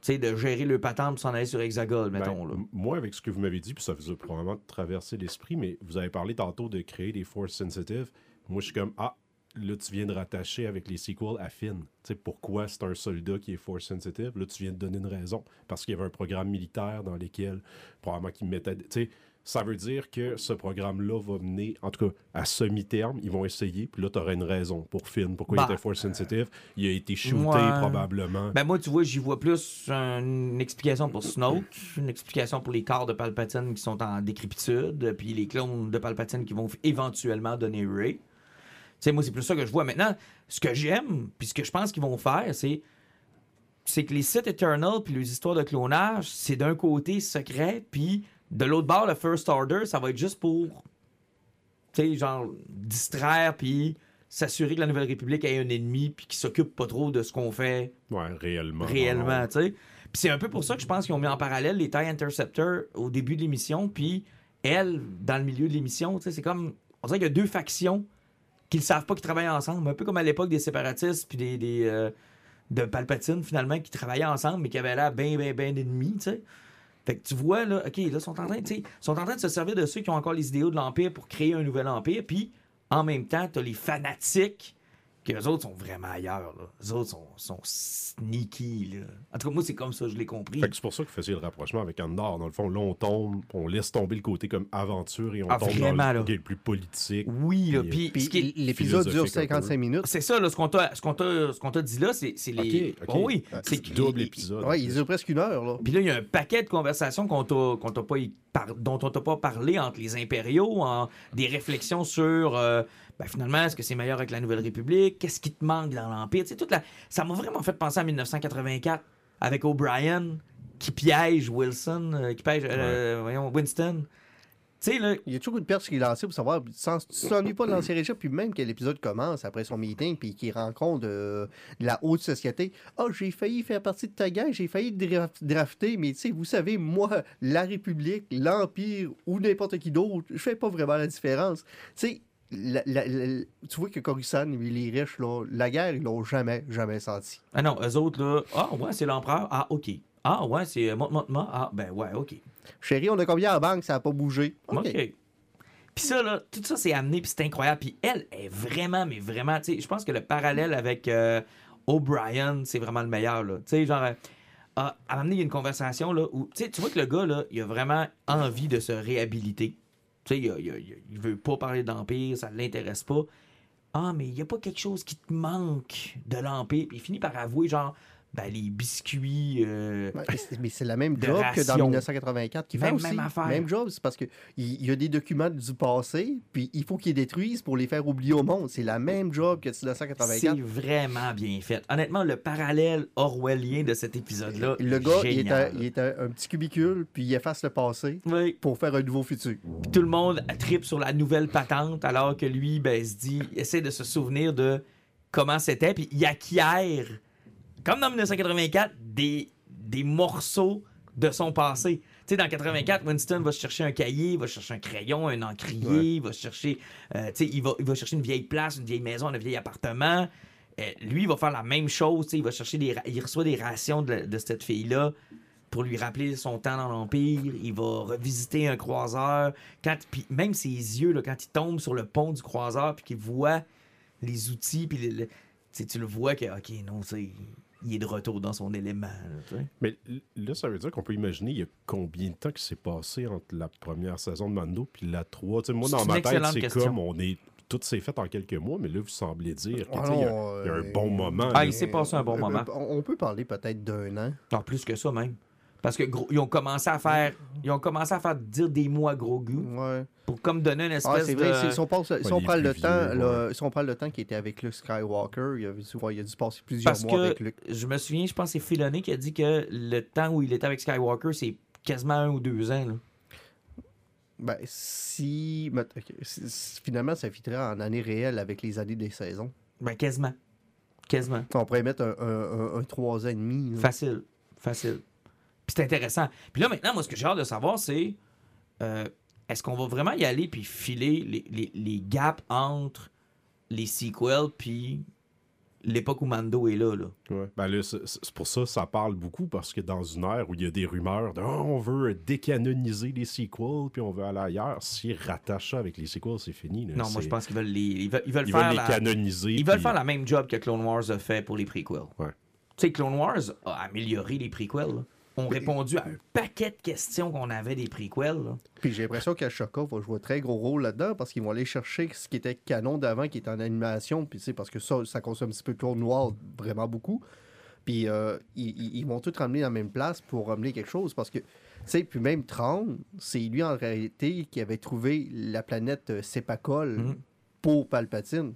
tu sais, de gérer le patente pour s'en aller sur Hexagol, Ben, mettons. là? m- moi, avec ce que vous m'avez dit, puis ça vous a probablement traversé l'esprit, mais vous avez parlé tantôt de créer des force sensitive. Moi, je suis comme, ah, là, tu viens de rattacher avec les sequels à Finn. Tu sais, pourquoi c'est un soldat qui est force sensitive? Là, tu viens de donner une raison. Parce qu'il y avait un programme militaire dans lequel, probablement, qu'ils mettaient. Tu sais, ça veut dire que ce programme-là va mener, en tout cas, à semi-terme, ils vont essayer, puis là, tu aurais une raison pour Finn. Pourquoi Bah, il était force sensitive? Il a été shooté, probablement. Ben moi, tu vois, j'y vois plus une explication pour Snoke, une explication pour les corps de Palpatine qui sont en décrépitude, puis les clones de Palpatine qui vont éventuellement donner Ray. Sais, moi, c'est plus ça que je vois. Maintenant, ce que j'aime, puis ce que je pense qu'ils vont faire, c'est c'est que les sites Eternal puis les histoires de clonage, c'est d'un côté secret, puis de l'autre bord, le First Order, ça va être juste pour, tu sais, genre, distraire, puis s'assurer que la Nouvelle République ait un ennemi, puis qu'il s'occupe pas trop de ce qu'on fait ouais, réellement. réellement, tu sais. Puis c'est un peu pour ça que je pense qu'ils ont mis en parallèle les TIE Interceptors au début de l'émission, puis elle, dans le milieu de l'émission. Tu sais, c'est comme. On dirait qu'il y a deux factions qui ne savent pas qu'ils travaillent ensemble. Un peu comme à l'époque des séparatistes, puis des. des, euh, de Palpatine, finalement, qui travaillaient ensemble, mais qui avaient l'air bien, bien, bien ennemis, tu sais. Fait que tu vois, là, OK, là, ils sont en train, sont en train de se servir de ceux qui ont encore les idéaux de l'Empire pour créer un nouvel Empire, puis en même temps, tu as les fanatiques que les autres sont vraiment ailleurs. Là. Les autres sont, sont sneaky. Là. En tout cas, moi, c'est comme ça, je l'ai compris. Fait que c'est pour ça que vous faisiez le rapprochement avec Andor. Dans le fond, là, on tombe, on laisse tomber le côté comme aventure et on Ah, tombe vraiment, dans le côté le plus politique. Oui, là, Puis, puis, est- l'épisode dure philosophique un peu. 55 minutes. c'est ça, là, ce qu'on t'a ce qu'on t'a- ce qu'on t'a dit là, c'est les... Ok, ok. Oh oui, Ouais, c'est double il- épisode. Ouais, il dure presque une heure, là. Puis là, il y a un paquet de conversations qu'on t'a, qu'on t'a pas y par- dont on t'a pas parlé entre les impériaux, en, des réflexions sur euh, ben, finalement, est-ce que c'est meilleur avec la Nouvelle République? Qu'est-ce qui te manque dans l'Empire? Tu sais, toute la... Ça m'a vraiment fait penser à 1984 avec O'Brien qui piège Wilson, euh, qui piège euh, voyons, Winston. Là, Il y a toujours une perche qui est lancée pour savoir, sans, tu t'ennuies pas de l'ancien régime, puis même que l'épisode commence après son meeting, puis qu'il rencontre euh, de la haute société. Ah, j'ai failli faire partie de ta gang, j'ai failli dra- drafter, mais tu sais, vous savez, moi, la République, l'Empire ou n'importe qui d'autre, je fais pas vraiment la différence. Tu sais, la- la- la- tu vois que Coruscant, les riches, là, la guerre, ils l'ont jamais, jamais senti. Ah non, eux autres, là, ah ouais, c'est l'empereur, ah ok. Ah ouais, c'est euh, Montmorency, ah ben ouais, ok. Chérie, on a combien la banque, ça n'a pas bougé? OK. Puis ça, là, tout ça, c'est amené, puis c'est incroyable. Puis elle est vraiment, mais vraiment, tu sais, je pense que le parallèle avec euh, O'Brien, c'est vraiment le meilleur, là. Tu sais, genre, euh, à il y a une conversation, là, où, tu sais, tu vois que le gars, là, il a vraiment envie de se réhabiliter. Tu sais, il, il il veut pas parler d'Empire, ça l'intéresse pas. Ah, mais il y a pas quelque chose qui te manque de l'Empire. Puis il finit par avouer, genre, ben, les biscuits. euh, mais c'est- la même job que dans ration. 1984 qui fait Même- aussi. même affaire. Même job, c'est parce que il il y a des documents du passé, puis il faut qu'ils les détruisent pour les faire oublier au monde. C'est la même job que 1984. C'est vraiment bien fait. Honnêtement, le parallèle orwellien de cet épisode-là. Le gars, il est, à, il est à un petit cubicule, puis il efface le passé Oui. pour faire un nouveau futur. Puis tout le monde tripe sur la nouvelle patente, alors que lui, ben, se dit, essaie de se souvenir de comment c'était, puis il acquiert, comme dans 1984, des, des morceaux de son passé. Tu sais, dans 84, Winston va chercher un cahier, va chercher un crayon, un encrier, va chercher, euh, tu sais, il va, il va chercher une vieille place, une vieille maison, un vieil appartement. Euh, lui, il va faire la même chose, tu sais, il va chercher des, il reçoit des rations de, de cette fille-là pour lui rappeler son temps dans l'Empire. Il va revisiter un croiseur. Quand, puis même ses yeux, là, quand il tombe sur le pont du croiseur, puis qu'il voit les outils, puis le- le- tu le vois que, OK, non, sais, il est de retour dans son élément. là. Mais là, ça veut dire qu'on peut imaginer il y a combien de temps qui s'est passé entre la première saison de Mando puis la 3. Tu sais, moi, C'est dans une ma tête, excellente c'est question. comme on est. Tout s'est fait en quelques mois, mais là, vous semblez dire qu'il Ah y, a y un euh, bon moment. Ah, il s'est passé un bon Euh, moment. euh, On peut parler peut-être d'un an. Non, plus que ça même. Parce que gros, ils ont commencé à faire. Ils ont commencé à faire dire des mots à gros goût Ouais. pour comme donner une Ah, espèce c'est vrai, de. c'est- si on, passe- si Ouais, on les prend le temps, vieux, là, si on prend le temps qui était avec Luke Skywalker, il a, dû, ouais, il a dû passer plusieurs Parce mois avec Luke. je me souviens, je pense que c'est Filoni qui a dit que le temps où il était avec Skywalker, c'est quasiment un ou deux ans. là. Ben, si, mais- ok, si- si- Finalement, ça fitterait en année réelle avec les années des saisons. Ben, quasiment. Quasiment. On pourrait mettre un, un, un, un trois ans et demi. là. Facile. Facile. Puis c'est intéressant. Puis là, maintenant, moi, ce que j'ai hâte de savoir, c'est euh, est-ce qu'on va vraiment y aller puis filer les, les, les gaps entre les sequels puis l'époque où Mando est là, là? Ouais. Ben là, c'est pour ça ça parle beaucoup, parce que dans une ère où il y a des rumeurs de Ah, on veut décanoniser les sequels, puis on veut aller ailleurs, s'ils rattachent ça avec les sequels, c'est fini. là. Non, moi, je pense qu'ils veulent les. Ils veulent, ils veulent Ils faire veulent les canoniser. Ils veulent faire la même job que Clone Wars a fait pour les prequels. Ouais. Tu sais, Clone Wars a amélioré les prequels. là. Ont répondu à un paquet de questions qu'on avait des prequels. là. Puis j'ai l'impression qu'Ashoka va jouer un très gros rôle là-dedans parce qu'ils vont aller chercher ce qui était canon d'avant, qui est en animation. Puis tu sais, parce que ça, ça consomme un petit peu de tour noir, vraiment beaucoup. Puis euh, ils, ils- ils vont tout ramener dans la même place pour ramener quelque chose parce que, tu sais, puis même Tron, c'est lui en réalité qui avait trouvé la planète euh, Sepacol Mhm. pour Palpatine.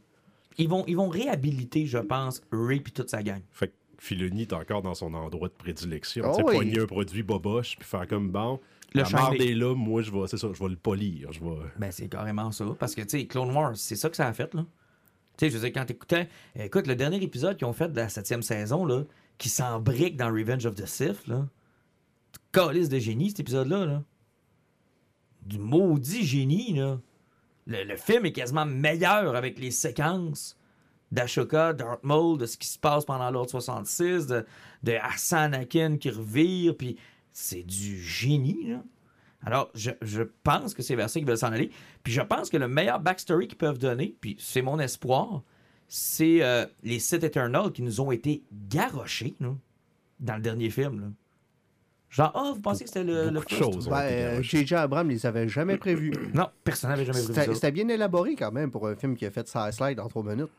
Ils vont, ils vont réhabiliter, je pense, Ray et toute sa gang. Fait que Filoni est encore dans son endroit de prédilection. Tu sais, oui. pogner un produit boboche, puis faire comme bon. Le la marde est là, moi, je vais, c'est ça, je vais le polir. Je vais... Ben, c'est carrément ça. Parce que, tu sais, Clone Wars, c'est ça que ça a fait, là. Tu sais, je veux dire, quand t'écoutais... Écoute, le dernier épisode qu'ils ont fait de la septième saison, là, qui s'embrique dans Revenge of the Sith, là, calice de génie, cet épisode-là. Là. Du maudit génie, là. Le, le film est quasiment meilleur avec les séquences d'Ashoka, Darth Maul, de ce qui se passe pendant l'ordre 66, de, de Hassan Anakin qui revire, puis c'est du génie, là. Alors, je, je pense que c'est vers ça qu'ils veulent s'en aller. Puis je pense que le meilleur backstory qu'ils peuvent donner, puis c'est mon espoir, c'est euh, les Sith Eternal qui nous ont été garochés, là, dans le dernier film. Là. Genre, ah, vous pensez que c'était le, le ont Ben, été euh. J.J. Abrams les avait jamais prévus. Non, personne n'avait jamais vu C'était ça. c'était bien élaboré quand même pour un film qui a fait ça slide en trois minutes.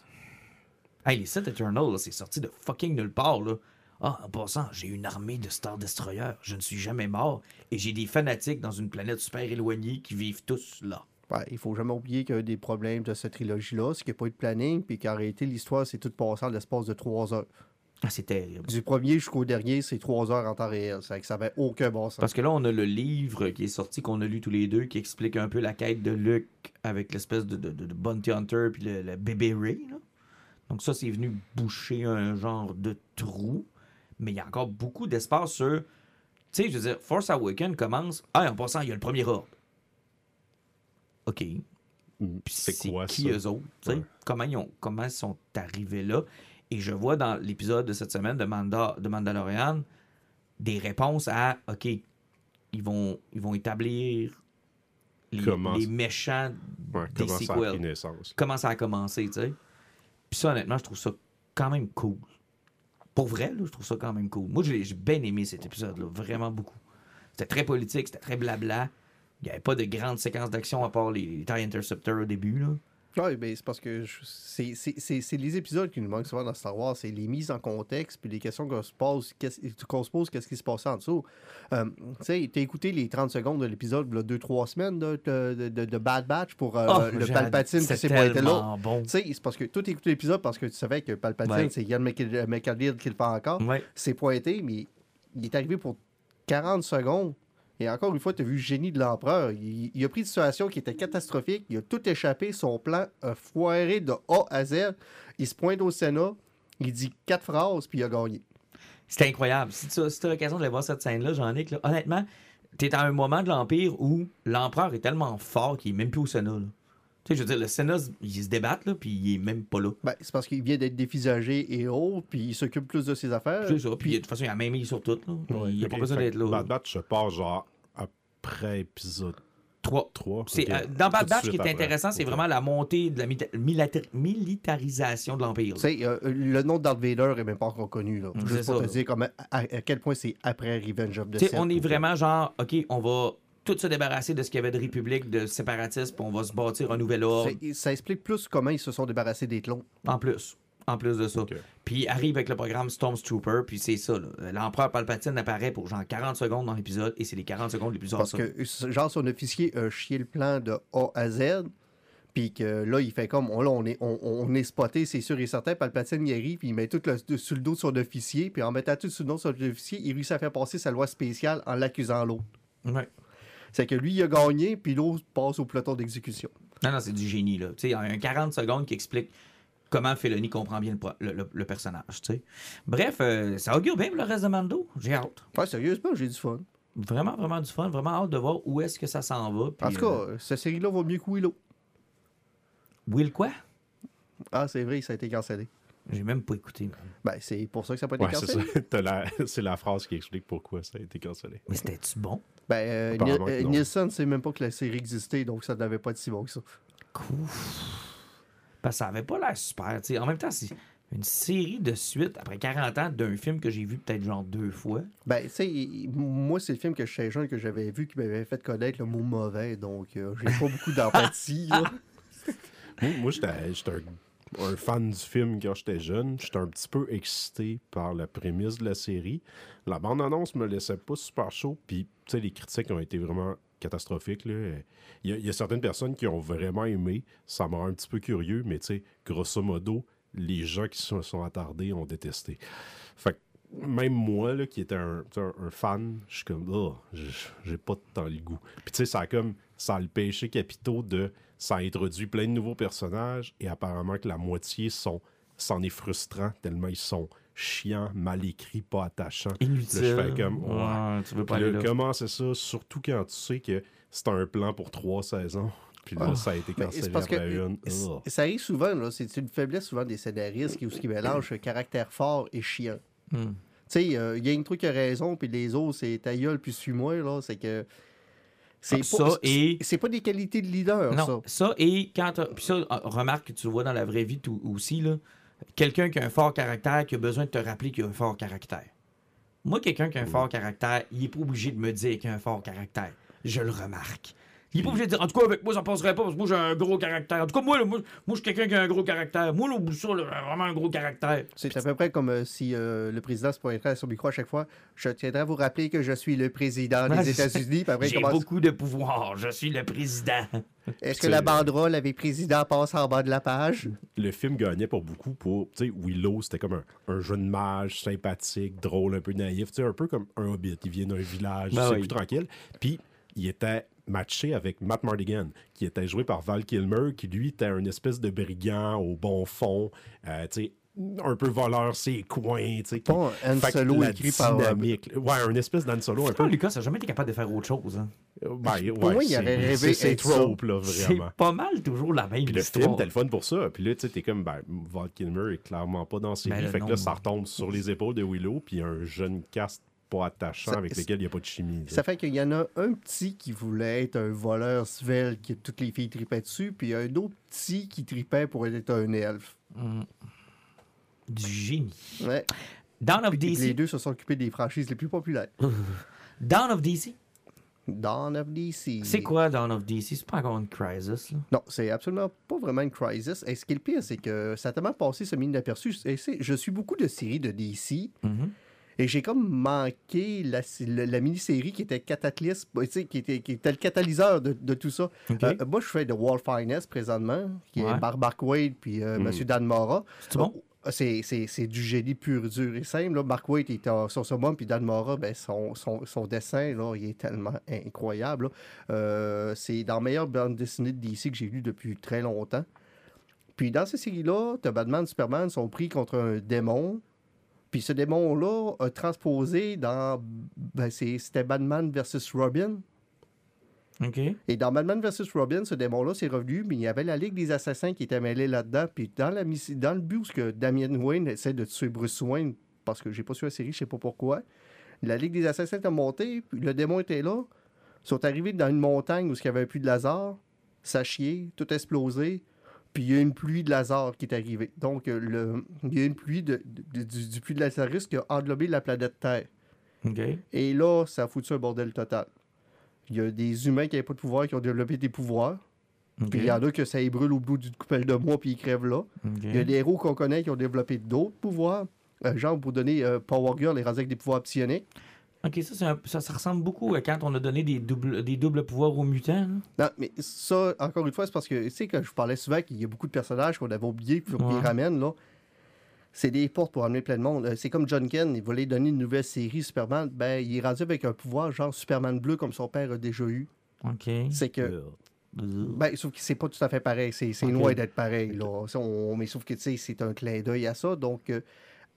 Hey, les Sith Eternal, là, c'est sorti de fucking nulle part, là. Ah, en passant, j'ai une armée de Star Destroyers. Je ne suis jamais mort. Et j'ai des fanatiques dans une planète super éloignée qui vivent tous là. Ouais, il faut jamais oublier qu'il y a des problèmes de cette trilogie-là, c'est qu'il n'y a pas eu de planning, puis qu'en réalité, l'histoire, c'est tout passé en l'espace de trois heures. Ah, c'est terrible. Du premier jusqu'au dernier, c'est trois heures en temps réel. Ça ça n'avait aucun bon sens. Parce que là, on a le livre qui est sorti, qu'on a lu tous les deux, qui explique un peu la quête de Luke avec l'espèce de, de, de- de Bounty Hunter puis le, le bébé Ray. là. Donc ça, c'est venu boucher un genre de trou. Mais il y a encore beaucoup d'espace sur... Tu sais, je veux dire, Force Awakens commence... Ah, en passant, il y a le premier ordre. OK. Puis C'est quoi qui ça? eux autres? Ouais. Comment, ils ont, comment ils sont arrivés là? Et je vois dans l'épisode de cette semaine de, Manda, de Mandalorian des réponses à OK, ils vont, ils vont établir les, Comment- les méchants Ouais, des comment ça a sequels. pris naissance. Comment ça a commencé, tu sais? Puis ça, honnêtement, je trouve ça quand même cool. Pour vrai, là, je trouve ça quand même cool. Moi, j'ai bien aimé cet épisode-là, vraiment beaucoup. C'était très politique, c'était très blabla. Il n'y avait pas de grandes séquences d'action à part les, les TIE Interceptors au début, là. Oui, ben, c'est parce que c'est- les épisodes qui nous manquent souvent dans Star Wars. C'est les mises en contexte, puis les questions qu'on se pose, qu'est-ce qu'on se pose, qu'est-ce qui se passe en dessous. Euh, tu sais, t'as écouté les 30 secondes de l'épisode, a 2-3 semaines de, de, de- de Bad Batch pour euh, Oh, le Palpatine qui s'est pointé là. bon. Tu sais, c'est parce que toi, t'as écouté l'épisode parce que tu savais que Palpatine, Ouais. c'est Ian McKell- McKelvey qui le fait encore. Ouais. C'est pointé, mais il est arrivé pour 40 secondes. Et encore une fois, tu as vu le génie de l'empereur. Il, a pris une situation qui était catastrophique. Il a tout échappé. Son plan a foiré de A à Z. Il se pointe au Sénat. Il dit quatre phrases, puis il a gagné. C'était incroyable. Si tu as l'occasion de voir cette scène-là, Jean-Nic, honnêtement, t'es à un moment de l'Empire où l'empereur est tellement fort qu'il est même plus au Sénat. Sais, je veux dire, le Sénat, ils se débattent, là, puis il est même pas là. Ben, c'est parce qu'il vient d'être dévisagé et autres, puis il s'occupe plus de ses affaires. C'est ça. Puis de toute façon, il a même mis sur tout. Là. il a pas Ok, besoin d'être là. Bad Batch se passe genre après épisode Trois. 3. C'est, euh, dans Bad Batch, ce qui est intéressant, c'est vraiment la montée de la milita- militarisation de l'Empire. Tu sais, euh, le nom de Darth Vader est même pas encore connu. Là. Juste pour ça, te dire à, à quel point c'est après Revenge of the Tu sais, Sith. on est vraiment genre, OK, on va tout se débarrasser de ce qu'il y avait de république, de séparatisme, puis on va se bâtir un nouvel ordre. Ça explique plus comment ils se sont débarrassés des clones. En plus. En plus de ça. Ok. Puis arrive avec le programme Stormtrooper, puis c'est ça. L'empereur Palpatine apparaît pour genre 40 secondes dans l'épisode, et c'est les 40 secondes les plus Parce que, genre, son officier a chié le plan de A à Z, puis que là, il fait comme, on, là, on est, on, on est spoté, c'est sûr et certain. Palpatine y arrive, puis il met tout le, sur le dos de son officier, puis en mettant tout sur le dos de son officier, il réussit à faire passer sa loi spéciale en l'accusant l'autre. Ouais. C'est que lui, il a gagné, puis l'autre passe au peloton d'exécution. Non, non, c'est du génie, là. Tu sais, il y a un 40 secondes qui explique comment Felony comprend bien le, personnage, tu sais. Bref, euh, ça augure bien pour le reste de Mando? J'ai hâte. Ouais, sérieusement, j'ai du fun. Vraiment, vraiment du fun. Vraiment hâte de voir où est-ce que ça s'en va. puis, En tout euh, cas, cette série-là vaut mieux que Willow. Will quoi? Ah, c'est vrai, ça a été cancellé. J'ai même pas écouté. Ben, c'est pour ça que ça n'a pas été Ouais, c'est ça. cancellé. T'as la- C'est la phrase qui explique pourquoi ça a été cancellé. Mais c'était-tu bon? Ben, euh, euh. Nielsen ne sait même pas que la série existait, donc ça n'avait pas été si bon que ça. Cool. Parce que ça avait pas l'air super. tu sais. En même temps, c'est une série de suite après 40 ans d'un film que j'ai vu peut-être genre deux fois. Ben, tu sais, moi, c'est le film que j'étais jeune que j'avais vu qui m'avait fait connaître le mot mauvais, donc euh, j'ai pas beaucoup d'empathie. Moi, moi, j'étais j'étais un, un fan du film quand j'étais jeune. J'étais un petit peu excité par la prémisse de la série. La bande-annonce me laissait pas super chaud. Puis, tu sais, les critiques ont été vraiment catastrophiques. Il y, a, certaines personnes qui ont vraiment aimé. Ça m'a un petit peu curieux, mais tu sais, grosso modo, les gens qui se sont attardés ont détesté. Fait que même moi, là, qui étais un, fan, je suis comme, oh, j'ai- j'ai pas tant le goût. Puis tu sais, ça a comme, ça a le péché capitaux de, ça a introduit plein de nouveaux personnages et apparemment que la moitié sont, c'en est frustrant tellement ils sont chiant, mal écrit, pas attachant. Inutile. Là, je fais comme, ouais. Ouais, tu veux pas là, comment c'est ça? Surtout quand tu sais que c'est un plan pour trois saisons. Puis là, Ah. ça a été cancellé après une. ça arrive souvent, là, c'est une faiblesse souvent des scénaristes qui, où ce qui mélangent caractère fort et chiant. Hmm. Tu sais, euh, il y a une truc qui a raison, puis les autres, c'est ta gueule, puis suis-moi, là, c'est que... C'est Ah, pas, ça et- c'est pas des qualités de leader, Non, ça. ça, et quand Puis ça, ah, remarque que tu le vois dans la vraie vie tout- aussi, là. Quelqu'un qui a un fort caractère, qui a besoin de te rappeler qu'il a un fort caractère. Moi, quelqu'un qui a un fort caractère, il est pas obligé de me dire qu'il a un fort caractère. Je le remarque. Il est pas obligé de dire, en tout cas, avec moi, ça passerait pas, parce que moi, j'ai un gros caractère. En tout cas, moi, là, moi, moi, je suis quelqu'un qui a un gros caractère. Moi, là, au bout de ça, là, j'ai vraiment un gros caractère. C'est à peu près comme euh, si euh, le président se pointerait à son micro à chaque fois. Je tiendrai à vous rappeler que je suis le président des États-Unis. J'ai commence, beaucoup de pouvoir. Je suis le président. Est-ce que la banderole avec président passe en bas de la page? le film gagnait pour beaucoup pour. Tu sais, Willow, c'était comme un, un jeune mage sympathique, drôle, un peu naïf. Tu sais, un peu comme un hobbit. Il vient d'un village, Ben c'est oui. plus tranquille. Puis, il était matché avec Matt Mardigan, qui était joué par Val Kilmer, qui lui était un espèce de brigand au bon fond. euh, tu sais, un peu voleur ses coins, tu sais. Pas un Solo écrit par, euh, dynamique- Ouais, un espèce d'Han Solo un peu. Lucas, n'a jamais été capable de faire autre chose. Hein. Ben, ouais, moi, il c'est- aurait rêvé c'est- C'est trope, là, C'est vraiment. pas mal toujours la même Puis le histoire. film, t'as le fun pour ça. Puis là, tu sais, t'es comme, ben, Val Kilmer est clairement pas dans ses Ben, Fait que là, ça retombe sur les épaules de Willow, puis un jeune cast pas attachant Ça- avec lequel il n'y a pas de chimie. Ça fait qu'il y en a un petit qui voulait être un voleur svelte, que toutes les filles tripaient dessus, puis un autre petit qui tripait pour être un elfe. Du génie. Ouais. Dawn of Puis les DC. deux se sont occupés des franchises les plus populaires. Dawn of DC. Dawn of DC. C'est quoi Dawn of DC? C'est pas encore une crisis, là. Non, c'est absolument pas vraiment une crisis. Et ce qui est le pire, c'est que ça a tellement passé ce mine c'est- Je suis beaucoup de séries de DC. Et j'ai comme manqué la, la- la mini-série qui était Cataclysme, tu sais, qui était, qui était le catalyseur de, de tout ça. Euh, moi, je fais de Wall Finest présentement, qui Ouais. est Mark Wade puis euh, Mm. Monsieur Dan Mora. C'est bon? Euh, C'est, c'est- c'est du génie pur, dur et simple. Là. Mark Wade est sur ce moment, puis Dan Mora, ben, son, son, son dessin, là, il est tellement incroyable. Euh, c'est dans la meilleure bande dessinée de DC que j'ai lue depuis très longtemps. Puis dans cette série-là, t'as Batman Superman sont pris contre un démon. Puis ce démon-là a transposé dans. Ben, c'était Batman versus Robin. OK. Et dans Batman vs. Robin, ce démon-là, c'est revenu, mais il y avait la Ligue des Assassins qui était mêlée là-dedans. Puis dans, la, dans le but où que Damien Wayne essaie de tuer Bruce Wayne, parce que j'ai pas su la série, je sais pas pourquoi, la Ligue des Assassins était montée, puis le démon était là. Ils sont arrivés dans une montagne où il y avait puits de laser, ça tout explosé. Puis il y a une pluie de laser qui est arrivée. Donc, euh, le, il y a une pluie de, de- du, du puits de Lazarus qui a englobé la planète Terre. Et là, ça a foutu un bordel total. Il y a des humains qui n'avaient pas de pouvoir qui ont développé des pouvoirs. Puis il y en a que ça brûle au bout d'une coupelle de mois puis ils crèvent là. Il y a des héros qu'on connaît qui ont développé d'autres pouvoirs. Euh, genre, pour donner euh, Power Girl, les avec des pouvoirs psioniques. OK, ça, un- ça, ça ressemble beaucoup à quand on a donné des doubles, des doubles pouvoirs aux mutants. là. Non, mais ça, encore une fois, c'est parce que, tu sais, que je vous parlais souvent qu'il y a beaucoup de personnages qu'on avait oubliés puis qu'on Ouais. ramène, là. C'est des portes pour amener plein de monde. Euh, C'est comme John Ken, il voulait donner une nouvelle série Superman. Ben, il est rendu avec un pouvoir genre Superman bleu comme son père a déjà eu. OK. C'est que Ben, sauf que c'est pas tout à fait pareil. C'est c'est Ok. loin d'être pareil. Là. On- mais sauf que, tu sais, c'est un clin d'œil à ça. Donc, euh,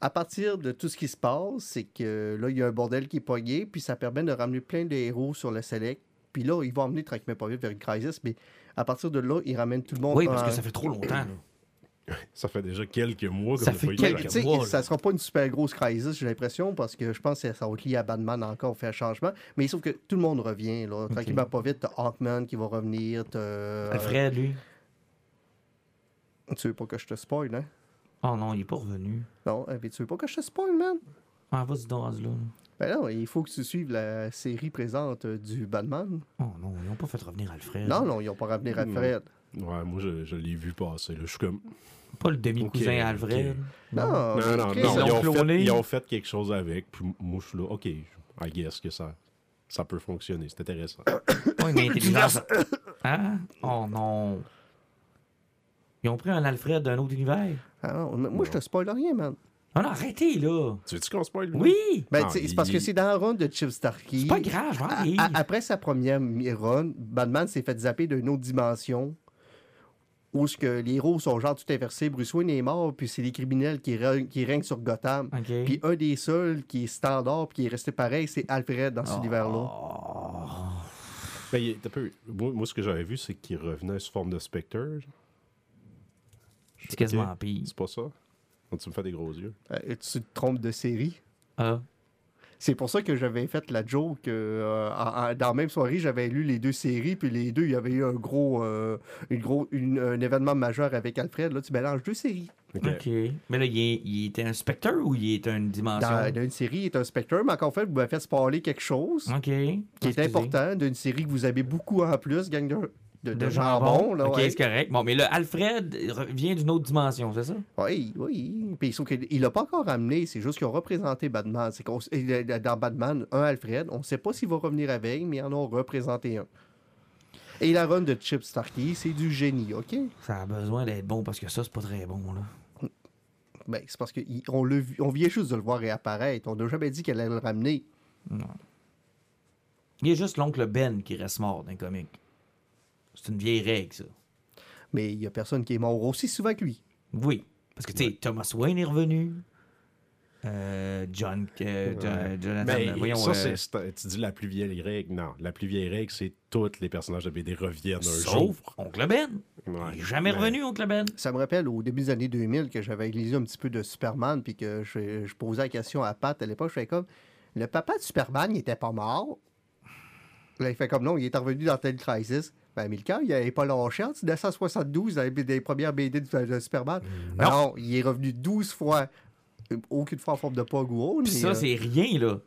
à partir de tout ce qui se passe, c'est que là, il y a un bordel qui est pogné, puis ça permet de ramener plein de héros sur le select. Puis là, ils vont emmener tranquillement pas vite vers une crisis, mais à partir de là, ils ramènent tout le monde. Oui, parce en- que ça fait trop longtemps. là. Ça fait déjà quelques mois que Ça fait quelques- mois, là. ça sera pas une super grosse crisis, j'ai l'impression, parce que je pense que ça va être lié à Batman encore, faire changement. Mais sauf que tout le monde revient, là. Tranquillement, pas vite. T'as Hawkman qui va revenir. t'as- Alfred, lui. Tu veux pas que je te spoil, hein? Oh non, il est pas revenu. Non, euh, mais tu veux pas que je te spoil, man? Ah, vas-y donc, là. Ben non, il faut que tu suives la série présente euh, du Batman. Oh non, ils n'ont pas fait revenir Alfred. Non, non, ils n'ont pas ramené Alfred. Ouais, moi, je, je l'ai vu passer. Là. Je suis comme. Pas le demi-cousin Alfred. Non, Non, non, Chris, non. ils ont, cloné. fait, ils ont fait quelque chose avec. Puis moi, je suis là. OK, I guess que ça, ça peut fonctionner. C'est intéressant. Oui, mais intelligence. Hein? Oh non. Ils ont pris un Alfred d'un autre univers. Ah non, moi, je te spoil rien, man. Ah non, arrêtez, là. tu veux-tu qu'on spoil? Oui! Ben, c'est parce que c'est dans la run de Chip Starkey. C'est pas grave, je vais lire. a- après sa première mi- run, Batman s'est fait zapper d'une autre dimension où ce que les héros sont genre tout inversés. Bruce Wayne est mort, puis c'est les criminels qui, re- qui règnent sur Gotham. OK. Puis un des seuls qui est standard puis qui est resté pareil, c'est Alfred dans cet univers-là. Oh. Ben, il est un peu- Moi, moi, ce que j'avais vu, c'est qu'il revenait sous forme de Spectre. C'est quasiment pire. C'est pas ça? Donc, tu me fais des gros yeux. Euh, tu te trompes de série? Ah. C'est pour ça que j'avais fait la joke. euh, dans la même soirée, j'avais lu les deux séries, puis les deux, il y avait eu un gros, euh, une gros une- un événement majeur avec Alfred. Là, tu mélanges deux séries. Ok. Mais là, il, est- il était un spectre ou il est une dimension? Dans, dans une série, il est un Spectre, mais encore fait, vous m'avez fait spoiler quelque chose OK. qui est important d'une série que vous avez beaucoup en plus, gang de, de, de jambon. là, OK, ouais. c'est correct. Bon, mais là, Alfred vient d'une autre dimension, c'est ça? Oui, oui. Puis sauf qu'il l'a pas encore ramené, c'est juste qu'ils ont représenté Batman. C'est dans Batman, un Alfred, on ne sait pas s'il va revenir avec, mais ils en ont représenté un. Et la run de Chip Starkey, c'est du génie, OK? Ça a besoin d'être bon parce que ça, c'est pas très bon, là. Ben, c'est parce qu'on on vient juste de le voir réapparaître. On n'a jamais dit qu'elle allait le ramener. Il y a juste l'oncle Ben qui reste mort dans les comics. C'est une vieille règle, ça. Mais il n'y a personne qui est mort aussi souvent que lui. Oui. Parce que, tu sais, Thomas Wayne est revenu. Euh, John, euh, John- Ouais. Jonathan, Mais voyons. ça, euh, c'est- tu dis la plus vieille règle. Non, la plus vieille règle, c'est tous les personnages de BD reviennent un sauf jour. Oncle Ben. Ouais. Il est jamais Mais- revenu, Oncle Ben. Ça me rappelle au début des années 2000 que j'avais lisé un petit peu de Superman, puis que je, je posais la question à Pat à l'époque. Je fais comme le papa de Superman, il était pas mort. Là, il fait comme non, il est revenu dans tel crisis. Ben, Milka, il n'avait pas lâché en 1972 dans les, des premières BD de, de Superman. Non. Non. il est revenu 12 fois. Euh, Aucune fois en forme de pas ou Puis ça, c'est rien, là.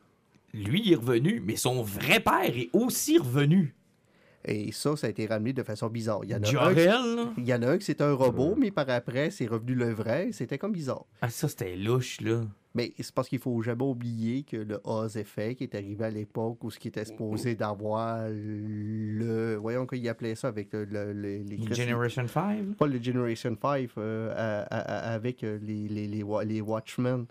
Lui, il est revenu, mais son vrai père est aussi revenu. Et ça, ça a été ramené de façon bizarre. Il y en a un, qui- il y en a un qui c'était un robot, mais par après, c'est revenu le vrai. C'était comme bizarre. Ah, ça, c'était louche, là. Mais c'est parce qu'il faut jamais oublier que le Oz Effect est arrivé à l'époque où ce qui était supposé d'avoir le. Voyons qu'il appelait ça avec le, le- le- les. Generation 5. Pas le Generation 5, euh, à- à- à- avec euh, les, les, les, les Watchmen.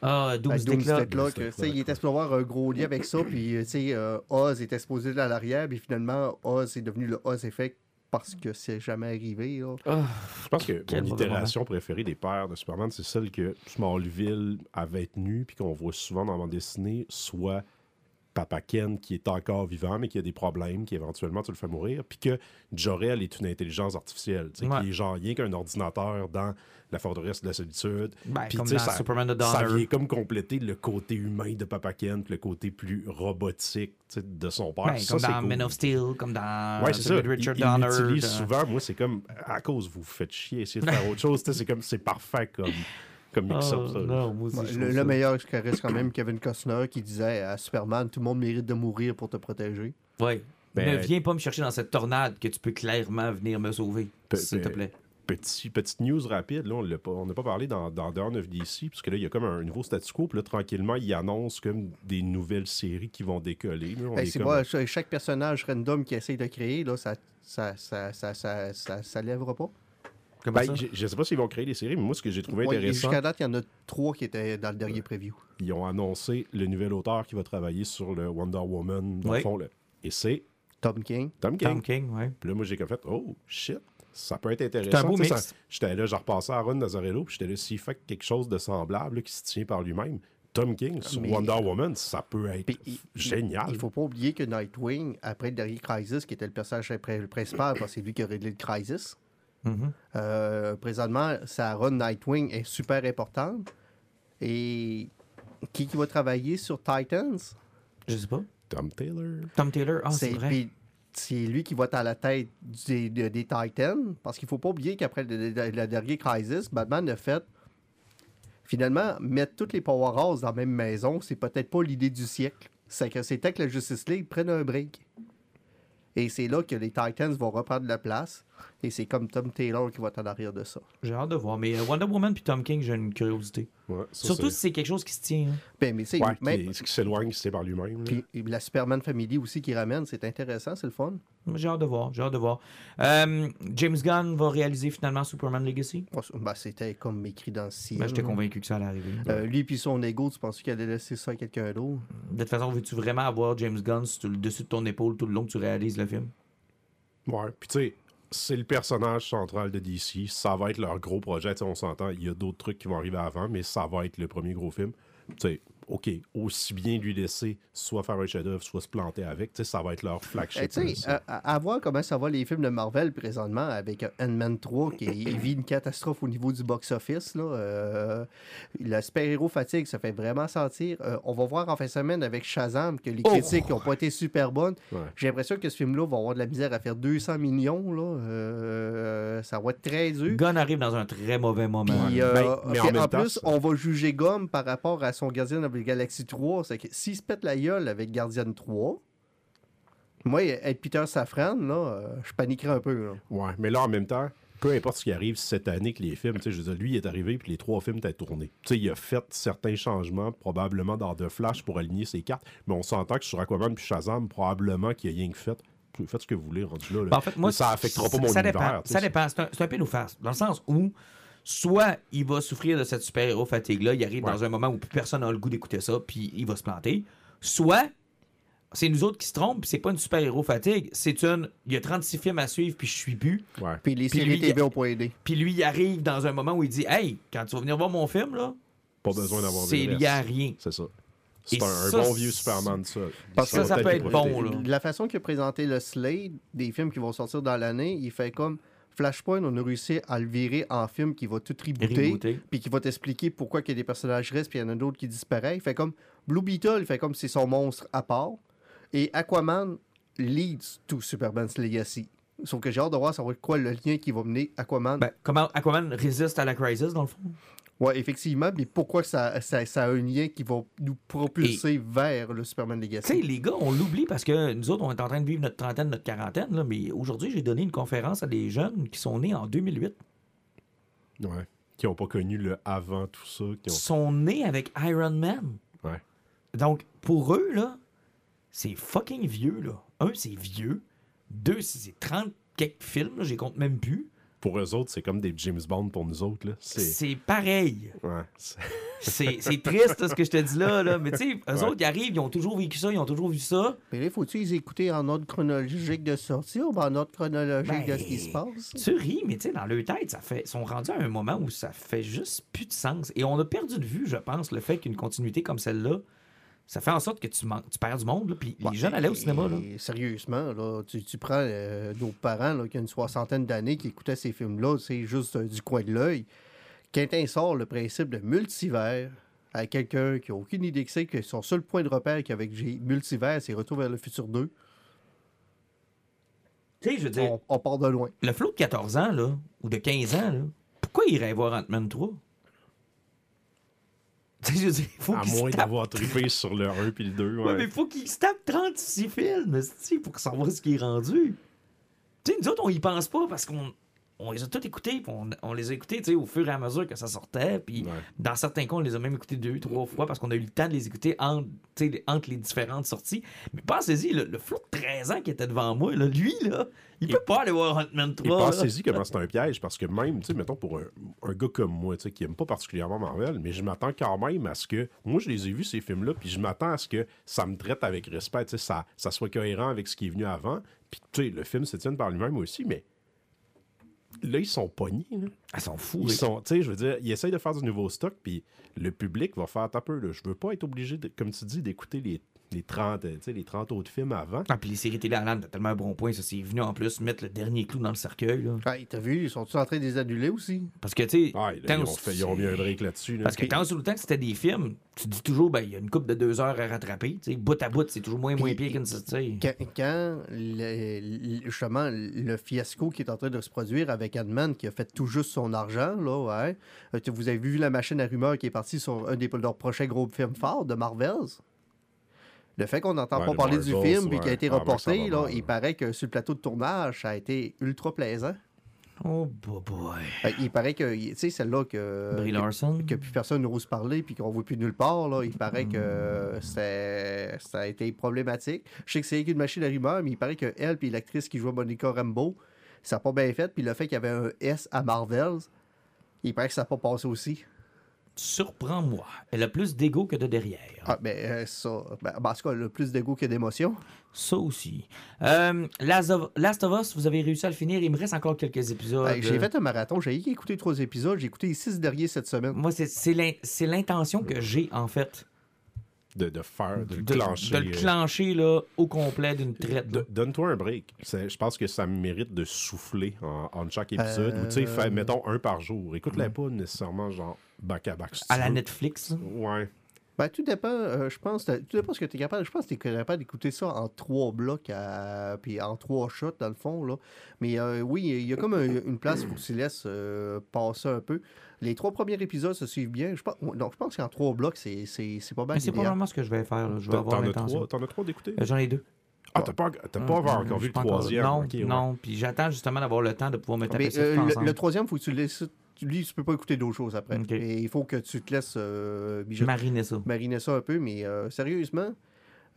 Ah, À Doomsday Doomsday Clock. Clock, Doomsday tu sais, Il était supposé avoir un gros lien avec ça, puis euh, tu sais, euh, Oz était supposé à l'arrière, puis finalement, Oz est devenu le Oz Effect parce que c'est jamais arrivé. là. Ah, Je pense que mon itération préférée des pères de Superman, c'est celle que Smallville avait tenue, puis qu'on voit souvent dans la bande dessinée, soit Papa Ken qui est encore vivant, mais qui a des problèmes, qui éventuellement tu le fais mourir, puis que Jor-El est une intelligence artificielle, tu sais, Ouais. qui est genre rien qu'un ordinateur dans la forteresse de la solitude. Ben, Puis, tu sais, ça, Superman de ça vient comme compléter le côté humain de Papa Ken, puis le côté plus robotique tu sais, de son père. Ben, ça, comme dans cool. Men of Steel, comme dans Ouais, c'est ça. de Richard il, il Donner. l'utilise dans- souvent. Moi, c'est comme à cause vous faites chier, essayez de faire autre chose. C'est comme c'est parfait comme comme mix-up. Oh, je le, meilleur qui reste quand même Kevin Costner qui disait à Superman Tout le monde mérite de mourir pour te protéger. Ouais. Ben- ne viens pas me chercher dans cette tornade que tu peux clairement venir me sauver, s'il te plaît. Petit, petite news rapide, là, on l'a pas- on n'a pas parlé dans, dans Dawn of DC, parce que là, il y a comme un nouveau statu quo, puis là, tranquillement, ils annoncent comme des nouvelles séries qui vont décoller. là. On Hey, est c'est comme- pas cha- chaque personnage random qui essaye de créer, là, ça, ça, ça, ça, ça, ça, ça lèvera pas. Ben, ça? je, je sais pas s'ils vont créer des séries, mais moi, ce que j'ai trouvé Ouais, intéressant, Jusqu'à date, il y en a trois qui étaient dans le dernier preview. ils ont annoncé le nouvel auteur qui va travailler sur le Wonder Woman, dans le fond, là. et c'est Tom King. Tom King. Tom King, ouais. Puis là, moi, j'ai comme fait, oh, shit, ça peut être intéressant. C'est un beau Tu sais, mix. ça- J'étais là, j'ai repassé à Ron Nazarello, puis j'étais là, s'il fait quelque chose de semblable, là, qui se tient par lui-même, Tom King sur Mais- Wonder Woman, ça peut être il- génial. Il faut pas oublier que Nightwing, après le dernier Crisis, qui était le personnage pri- principal, parce que c'est lui qui a réglé le Crisis, Mhm. euh, présentement, sa run Nightwing est super importante. Et qui, qui va travailler sur Titans? Je sais pas. Tom Taylor. Tom Taylor, ah, c'est vrai. puis c'est lui qui va être à la tête des, de- des Titans. Parce qu'il faut pas oublier qu'après le, le- le dernier Crisis, Batman a fait. Finalement, mettre toutes les Powerhouses dans la même maison, c'est peut-être pas l'idée du siècle. C'est que c'était que la Justice League prenne un break. Et c'est là que les Titans vont reprendre la place. Et c'est comme Tom Taylor qui va être en arrière de ça. J'ai hâte de voir. Mais euh, Wonder Woman puis Tom King, j'ai une curiosité. Ouais, ça, Surtout c'est- si c'est quelque chose qui se tient. hein. Ben, mais c'est Ouais, même- qui, s'éloigne, qui tient par lui-même. puis la Superman Family aussi qui ramène, c'est intéressant, c'est le fun. J'ai hâte de voir. J'ai hâte de voir. Euh, James Gunn va réaliser finalement Superman Legacy? Ben, c'était comme écrit dans le ciel. Ben, J'étais convaincu que ça allait arriver. Euh, lui puis son ego, tu penses qu'il allait laisser ça à quelqu'un d'autre? De toute façon, veux-tu vraiment avoir James Gunn sur le dessus de ton épaule tout le long que tu réalises le film? Ouais, puis tu sais, c'est le personnage central de DC. Ça va être leur gros projet. Tu sais, on s'entend, il y a d'autres trucs qui vont arriver avant, mais ça va être le premier gros film. Tu sais, OK, aussi bien lui laisser soit faire un chef-d'œuvre, soit se planter avec. Tu sais, ça va être leur flagship. Eh, tu sais, ça. à, voir comment ça va les films de Marvel présentement avec euh, Ant-Man 3 qui il vit une catastrophe au niveau du box-office. là. Euh, le super-héros fatigue se fait vraiment sentir. Euh, on va voir en fin de semaine avec Shazam que les Oh! critiques n'ont pas été super bonnes. Ouais. J'ai l'impression que ce film-là va avoir de la misère à faire 200 millions. Là. Euh, ça va être très dur. Gunn arrive dans un très mauvais moment. Puis, euh, Ben, mais en plus, ça- on va juger Gomme par rapport à son Gardien de la Galaxie 3. C'est que s'il se pète la gueule avec Gardien 3, moi, être Peter Safran, là, euh, je paniquerais un peu. là. Ouais, mais là, en même temps, peu importe ce qui arrive cette année que les films, tu sais, je veux dire, lui, il est arrivé, puis les trois films étaient tournés. Tu sais, il a fait certains changements, probablement dans The Flash, pour aligner ses cartes, mais on s'entend que sur Aquaman puis Shazam, probablement qu'il y a rien que fait. Faites ce que vous voulez, rendu là. là. Ben, en fait, moi, ça affectera pas mon ça univers. Dépend, ça dépend. C'est un, c'est un pile ou face. Dans le sens où, soit il va souffrir de cette super-héros fatigue-là, il arrive Ouais. dans un moment où plus personne n'a le goût d'écouter ça, puis il va se planter. Soit c'est nous autres qui se trompent, puis c'est pas une super-héros fatigue, c'est une. Il y a 36 films à suivre, puis je suis plus. Ouais. Puis les Puis séries lui, TV ont pas aidé. Puis lui, il arrive dans un moment où il dit Hey, quand tu vas venir voir mon film, là, Pas besoin d'avoir c'est lié à rien. C'est ça. C'est un, un ça, bon vieux Superman, ça. Parce que ça va peut être bon, là. De la façon qu'il a présenté le slate des films qui vont sortir dans l'année, il fait comme Flashpoint, on a réussi à le virer en film qui va tout rebooter, puis qui va t'expliquer pourquoi qu'il y a des personnages restent, puis il y en a d'autres qui disparaissent. Il fait comme Blue Beetle, il fait comme c'est son monstre à part. Et Aquaman leads to Superman's Legacy. Sauf que j'ai hâte de voir ça va être quoi le lien qui va mener Aquaman. Ben, comment Aquaman résiste à la crisis, dans le fond? Ouais, effectivement, mais pourquoi ça, ça, ça a un lien qui va nous propulser vers le Superman Tu sais, Legacy? les gars, on l'oublie parce que nous autres, on est en train de vivre notre trentaine, notre quarantaine, là, mais aujourd'hui, j'ai donné une conférence à des jeunes qui sont nés en 2008. Ouais. Qui n'ont pas connu le avant tout ça. Qui ont... sont nés avec Iron Man. Ouais. Donc, pour eux, là, c'est fucking vieux, là. Un, c'est vieux. Deux, c'est c'est 30 quelques films, j'y compte même plus. Pour eux autres, c'est comme des James Bond pour nous autres. C'est... C'est pareil. Ouais. c'est- triste, ce que je te dis là, là. Mais tu sais, eux Ouais. autres, ils arrivent, ils ont toujours vécu ça, ils ont toujours vu ça. Mais là, faut-tu les écouter en ordre chronologique de sortie ou en ordre chronologique de ce qui Ben, se passe? Tu ris, mais tu sais, dans leur tête, ça fait, ils sont rendus à un moment où ça fait juste plus de sens. Et on a perdu de vue, je pense, le fait qu'une continuité comme celle-là, ça fait en sorte que tu, perds du monde. là. Puis les jeunes allaient au cinéma. Là. Sérieusement, là, tu, tu prends euh, nos parents là, qui ont une soixantaine d'années qui écoutaient ces films-là, c'est juste euh, du coin de l'œil. Quentin sort le principe de multivers à quelqu'un qui n'a aucune idée que c'est, que son seul point de repère qu'avec multivers, c'est Retour vers le futur 2. Tu sais, je veux dire, On, on part de loin. le flot de 14 ans, là, ou de 15 ans, là, pourquoi il irait voir Ant-Man 3? Tu sais, je veux dire, il faut À moins d'avoir trippé sur le 1 puis le 2. Ouais, Ouais. mais faut qu'il se tape 36 films, pour savoir ce qui est rendu. Tu sais, nous autres, on y pense pas parce qu'on on les a tous écoutés, puis on, on les a écoutés, au fur et à mesure que ça sortait, puis Ouais. dans certains cas, on les a même écoutés deux, trois fois parce qu'on a eu le temps de les écouter entre, les différentes sorties. Mais pensez-y, le, le flot de 13 ans qui était devant moi, là, lui, là, il peut pas aller voir Ant-Man Et 3. là. pensez-y comment c'est un piège, parce que même, mettons, pour un, un gars comme moi, qui aime pas particulièrement Marvel, mais je m'attends quand même à ce que. Moi, je les ai vus, ces films-là, puis je m'attends à ce que ça me traite avec respect, ça, ça soit cohérent avec ce qui est venu avant. Puis, tu sais, le film se tient par lui-même aussi, mais. Là, ils sont pognés, là. Ils sont fous. Ils sont, tu sais, je veux dire, ils essayent de faire du nouveau stock, puis le public va faire un peu, là. Je veux pas être obligé, de, comme tu dis, d'écouter les, les 30, euh, tu sais, les 30 autres films avant. Ah, puis les séries télé l'âne, t'as tellement un bon point, ça, c'est venu en plus mettre le dernier clou dans le cercueil, là. Hey, t'as vu, ils sont tous en train de les annuler aussi? Parce que, tu sais, Ah, ils, fait- ils ont mis un break là-dessus. là. Parce que tant sur le temps que c'était des films, tu dis toujours, ben, il y a une coupe de deux heures à rattraper. Tu sais, bout à bout, c'est toujours moins, moins pire qu'une. tu sais. Quand, quand le- justement le fiasco qui est en train de se produire avec Ant-Man qui a fait tout juste son argent, là, ouais. Euh, tu- Vous avez vu la machine à rumeurs qui est partie sur un des leurs prochains gros films forts de Marvels? Le fait qu'on n'entend Ouais, pas le parler du film et qui a été Ah, ben, reporté, là, mal, il paraît que sur le plateau de tournage, ça a été ultra plaisant. Oh, boy, boy. Euh, Il paraît que, tu sais, celle-là que, Brie que, Larson? que plus personne n'ose parler puis qu'on voit plus nulle part, là, il paraît que c'est- ça a été problématique. Je sais que c'est qu'une machine à rumeurs, mais il paraît que elle puis l'actrice qui joue Monica Rambeau, ça n'a pas bien fait. Puis le fait qu'il y avait un S à Marvels, il paraît que ça n'a pas passé aussi. Surprends-moi. Elle a plus d'ego que de derrière. Ah, ben, euh, ça. Ben, en tout cas, le plus d'ego que d'émotion. Ça aussi. Euh, Last, of, Last of Us, vous avez réussi à le finir. Il me reste encore quelques épisodes. Hey, j'ai fait un marathon. J'ai écouté trois épisodes. J'ai écouté six derniers cette semaine. Moi, c'est l'intention que j'ai, en fait, De, de faire, de, le clencher. de le euh, clencher là, au complet d'une traite. Do- Donne-toi un break. Je pense que ça mérite de souffler en, en chaque épisode. Ou tu sais, Euh, fais, mettons un par jour. Écoute-les pas nécessairement genre back à back. si à la veux. Netflix. là. Ouais. Ben, tout dépend, euh, je pense, tout dépend ce que tu es capable. Je pense que tu es capable d'écouter ça en trois blocs, à- puis en trois shots, dans le fond. Là. Mais euh, oui, il y a comme un- une place où tu laisses euh, passer un peu. Les trois premiers épisodes se suivent bien. Je pense, donc, je pense qu'en trois blocs, c'est c'est- c'est pas mal Mais c'est probablement ce que je vais faire. là. Je vais T'en avoir l'intention. trois, t'en as trois d'écouter? Euh, J'en ai deux. Ah, t'as pas, t'as pas Euh, encore vu le troisième? Non, ouais. non. Puis j'attends justement d'avoir le temps de pouvoir me taper Mais, ça euh, le, le troisième, il faut que tu le laisses. tu- Lui, tu peux pas écouter d'autres choses après. Et il faut que tu te laisses euh, Mariner ça. mariner ça un peu, mais euh, sérieusement,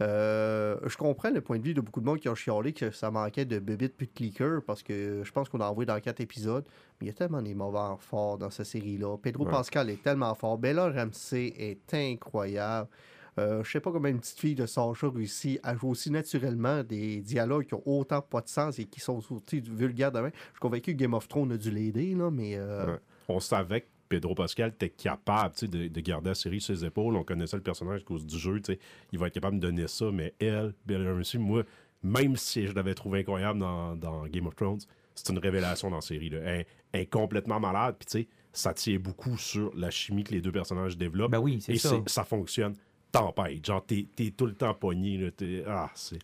euh, je comprends le point de vue de beaucoup de monde qui ont chialé que ça manquait de bébites puis de clicker parce que je pense qu'on a envoyé dans quatre épisodes, mais il y a tellement des moments forts dans cette série-là. Pedro Ouais. Pascal est tellement fort. Bella Ramsey est incroyable. Euh, je sais pas comment une petite fille de Sacha réussit à jouer aussi naturellement des dialogues qui ont autant pas de sens et qui sont sortis du vulgaire demain. Je suis convaincu que Game of Thrones a dû l'aider, là, mais euh, Ouais. On savait que Pedro Pascal était capable de, de garder la série sur ses épaules. On connaissait le personnage à cause du jeu. tu sais. Il va être capable de donner ça, mais elle, Bella Ramsey, moi, même si je l'avais trouvé incroyable dans, dans Game of Thrones, c'est une révélation dans la série. Là. Elle, elle est complètement malade. Puis, tu sais, ça tient beaucoup sur la chimie que les deux personnages développent. Ben oui, c'est Et ça fonctionne tempête. Genre, t'es es tout le temps pogné. Là, t'es- ah, c'est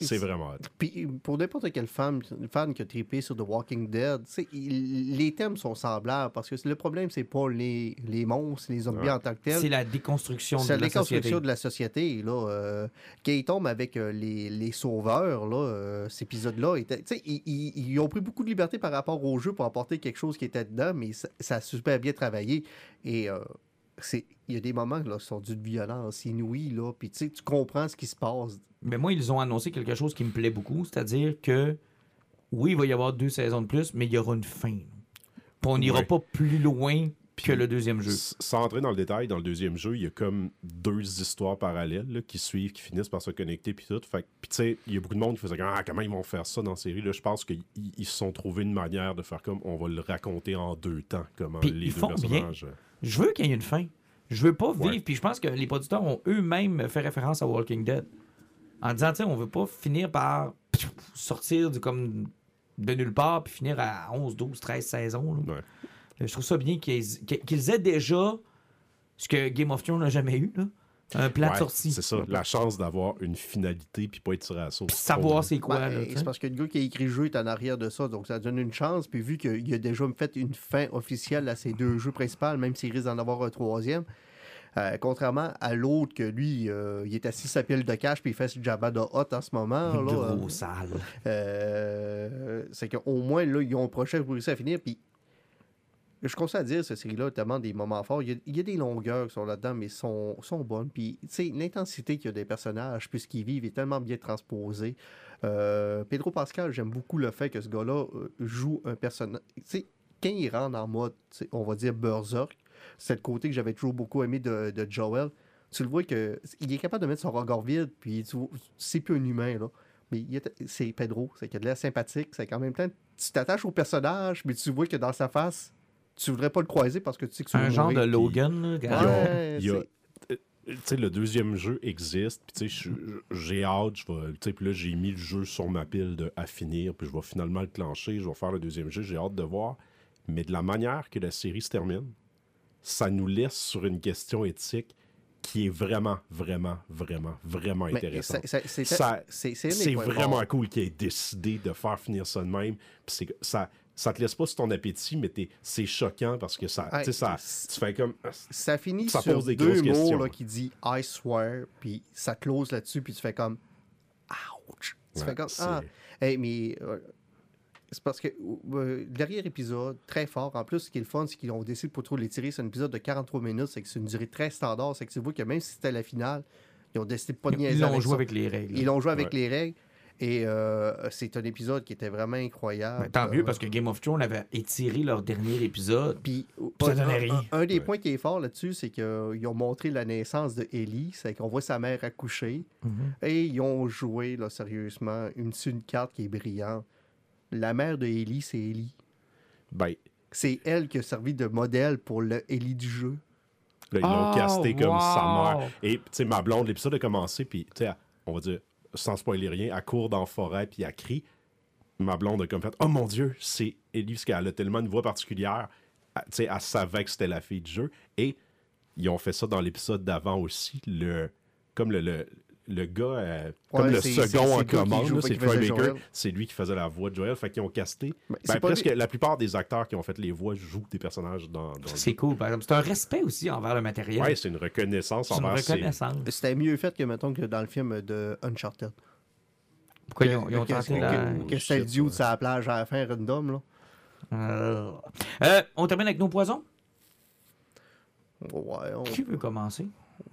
c'est vraiment. Puis pour n'importe quel fan, fan qui a trippé sur The Walking Dead, il- les thèmes sont semblables parce que le problème, c'est pas les, les monstres, les zombies Ouais. en tant que tels. C'est la déconstruction C'est de la la société. déconstruction de la société. Là, euh, quand ils tombent avec euh, les, les sauveurs, là, euh, cet épisode-là, ils ont pris beaucoup de liberté par rapport au jeu pour apporter quelque chose qui était dedans, mais ça, ça a super bien travaillé. Et euh, c'est- il y a des moments là, qui sont d'une violence inouïe, là, puis tu sais, tu comprends ce qui se passe. Mais moi, ils ont annoncé quelque chose qui me plaît beaucoup, c'est-à-dire que oui, il va y avoir deux saisons de plus, mais il y aura une fin. Puis on n'ira Ouais. pas plus loin que le deuxième jeu. Sans entrer dans le détail, dans le deuxième jeu, il y a comme deux histoires parallèles là, qui suivent, qui finissent par se connecter, puis tout. Fait tu sais, il y a beaucoup de monde qui faisait comme, ah, comment ils vont faire ça dans la série. Là, je pense qu'ils ils se sont trouvés une manière de faire comme on va le raconter en deux temps, comment les ils deux font bien. personnages. euh, Je veux qu'il y ait une fin. Je veux pas vivre. Puis je pense que les producteurs ont eux-mêmes fait référence à Walking Dead. En disant, tu sais, on veut pas finir par sortir du, comme, de nulle part puis finir à 11, 12, 13 saisons. là. Ouais. Euh, Je trouve ça bien qu'ils qu'ils aient déjà ce que Game of Thrones n'a jamais eu, là. Un plan de sortie. C'est ça, la chance d'avoir une finalité puis pas être tiré à la sauce. Puis savoir c'est quoi. Ben, c'est parce que le gars qui a écrit le jeu est en arrière de ça, donc ça donne une chance. Puis vu qu'il a déjà fait une fin officielle à ces deux jeux principaux, même s'il risque d'en avoir un troisième, euh, contrairement à l'autre que lui, euh, il est assis sa pile de cash puis il fait ce Jabba de hot en ce moment. là, euh, Gros sale. euh, c'est qu'au moins, là, ils ont un projet pour réussir à finir. Puis, je conseille à dire, cette série-là tellement des moments forts. Il y a, des longueurs qui sont là-dedans, mais sont, sont bonnes. Puis, tu sais, l'intensité qu'il y a des personnages, puis ce qu'ils vivent, est tellement bien transposé. Euh, Pedro Pascal, j'aime beaucoup le fait que ce gars-là euh, joue un personnage. Tu sais, quand il rentre en mode, on va dire berserk, c'est le côté que j'avais toujours beaucoup aimé de, de Joel. Tu le vois que il est capable de mettre son regard vide, puis c'est plus un humain, là. Mais c'est Pedro, c'est qu'il a de l'air sympathique, c'est qu'en même temps, tu t'attaches au personnage, mais tu vois que dans sa face, tu voudrais pas le croiser parce que tu sais que tu Un genre de. Logan. a- Ouais, il y a- c'est- euh, tu sais, le deuxième jeu existe, puis tu sais, je- j'ai hâte, je vais, tu sais, puis là, j'ai mis le jeu sur ma pile de, à finir, puis je vais finalement le clencher, je vais faire le deuxième jeu, j'ai hâte de voir. Mais de la manière que la série se termine, ça nous laisse sur une question éthique qui est vraiment, vraiment, vraiment, vraiment intéressante. c'est- c'est c'est C'est vraiment cool qu'il ait décidé de faire finir ça de même. Puis c'est ça, ça te laisse pas sur ton appétit, mais t'es- c'est choquant parce que ça, sais, ça, tu fais comme. Ça finit Ça sur pose des deux mots questions. là, qui dit I swear, puis ça close là-dessus, puis tu fais comme ouch. Tu Ouais, fais comme ah. Hey, mais euh, c'est parce que euh, dernier épisode, très fort. En plus, ce qui est le fun, c'est qu'ils ont décidé pour trop les tirer. C'est un épisode de 43 minutes, c'est que c'est une durée très standard. C'est que tu vois que même si c'était la finale, ils ont décidé de pas de Ils niaiser l'ont joué ça. avec les règles. Ils l'ont joué avec Ouais. les règles. Et euh, c'est un épisode qui était vraiment incroyable. Mais tant mieux, parce que Game of Thrones avait étiré leur dernier épisode. Puis, Ça un- rien. un- un des points qui est fort là-dessus, c'est qu'ils ont montré la naissance de Ellie. C'est qu'on voit sa mère accoucher. Et ils ont joué, là, sérieusement, une, une carte qui est brillante. La mère de Ellie, c'est Ellie. Ben, C'est elle qui a servi de modèle pour le Ellie du jeu. Là, ils l'ont Oh, casté comme sa mère. Et, tu sais, ma blonde, l'épisode a commencé, puis, tu sais, on va dire, sans spoiler rien, elle court dans la forêt, puis elle crie. Ma blonde a comme fait Oh mon Dieu, c'est Ellie, parce qu'elle a tellement une voix particulière. Elle- Tu sais, elle savait que c'était la fille du jeu. Et ils ont fait ça dans l'épisode d'avant aussi. Le, comme le, le gars, euh, comme Ouais, le second c'est en commande, c'est Troy Baker. C'est lui qui faisait la voix de Joel. Fait qu'ils ont casté. Ben, presque lui- la plupart des acteurs qui ont fait les voix jouent des personnages dans, dans le C'est cool, par exemple. C'est un respect aussi envers le matériel. Ouais, c'est une reconnaissance une envers ces- reconnaissance. C'était mieux fait que, mettons, que dans le film de Uncharted. Pourquoi Que- ils ont, ils ont que- tenté que- la... que- que c'était le dude sur la plage à la fin, random, là. Euh, euh, on termine avec nos poisons? Ouais, on- Qui veut commencer?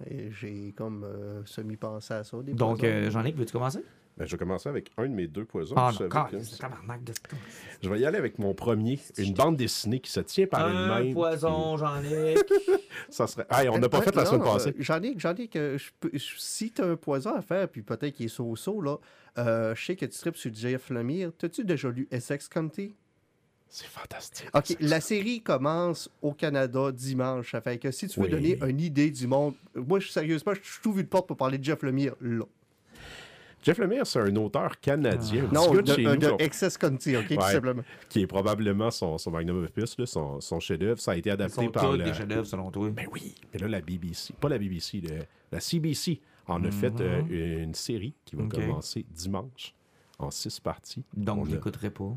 Et j'ai comme euh, semi-pensé à ça. Des Donc, poisons. euh, Jean-Luc, veux-tu commencer? Ben, je vais commencer avec un de mes deux poisons. Ah Vous non, savez car- que- c'est tabarnak de... Je vais y aller avec mon premier, une bande dessinée qui se tient par Un elle-même. poison, Jean-Luc. Ça serait... Hey, on n'a pas Euh, fait la semaine non, passée. euh, J'en ai, j'en ai que je peux- je- si tu as un poison à faire, puis peut-être qu'il est so-so, là, euh, je sais que tu tripes sur Jeff Lemire. T'as-tu déjà lu Essex County? C'est fantastique. OK, la série commence au Canada dimanche. Ça fait que si tu veux Oui. donner une idée du monde, moi, je, sérieusement, je suis tout vu de porte pour parler de Jeff Lemire, là. Jeff Lemire, c'est un auteur canadien, petit Non, de, de chez euh, nous, de Excess County, OK, tout simplement. qui est probablement son, son magnum opus, là, son, son chef-d'œuvre. Ça a été Ils adapté sont par tous la... des chefs-d'œuvre, selon toi. Ben oui, mais là, la BBC, pas la BBC, le- la CBC en a fait euh, une série qui va commencer dimanche en six parties. Donc, On je l'écouterai pas.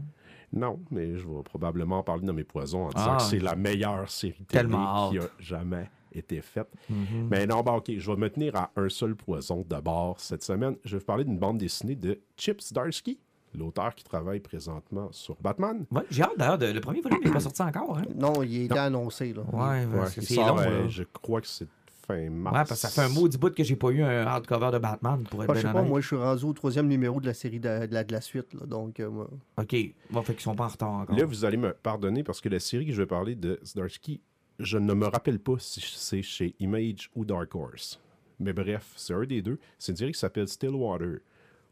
Non, mais je vais probablement parler de mes poisons en disant Ah. que c'est la meilleure série télé Tellement qui a jamais été faite. Mhm. Mais non, bah ok, je vais me tenir à un seul poison d'abord cette semaine. Je vais vous parler d'une bande dessinée de Chips Darsky, l'auteur qui travaille présentement sur Batman. Ouais, j'ai hâte d'ailleurs. de- Le premier volume n'est pas sorti encore. Hein? Non, il est annoncé, là. Ouais, Ouais, c'est sort, long. euh, là. je crois que c'est fin mars. Ouais, parce que ça fait un maudit bout que j'ai pas eu un hardcover de Batman, pour être Moi, je sais pas, honnête. moi, je suis rendu au troisième numéro de la série de, de la, de la suite, là, donc... euh, OK. Bon, fait qu'ils sont pas en retard encore. Là, vous allez me pardonner parce que la série que je vais parler de Zdarsky, je ne me rappelle pas si c'est chez Image ou Dark Horse. Mais bref, c'est un des deux. C'est une série qui s'appelle Stillwater,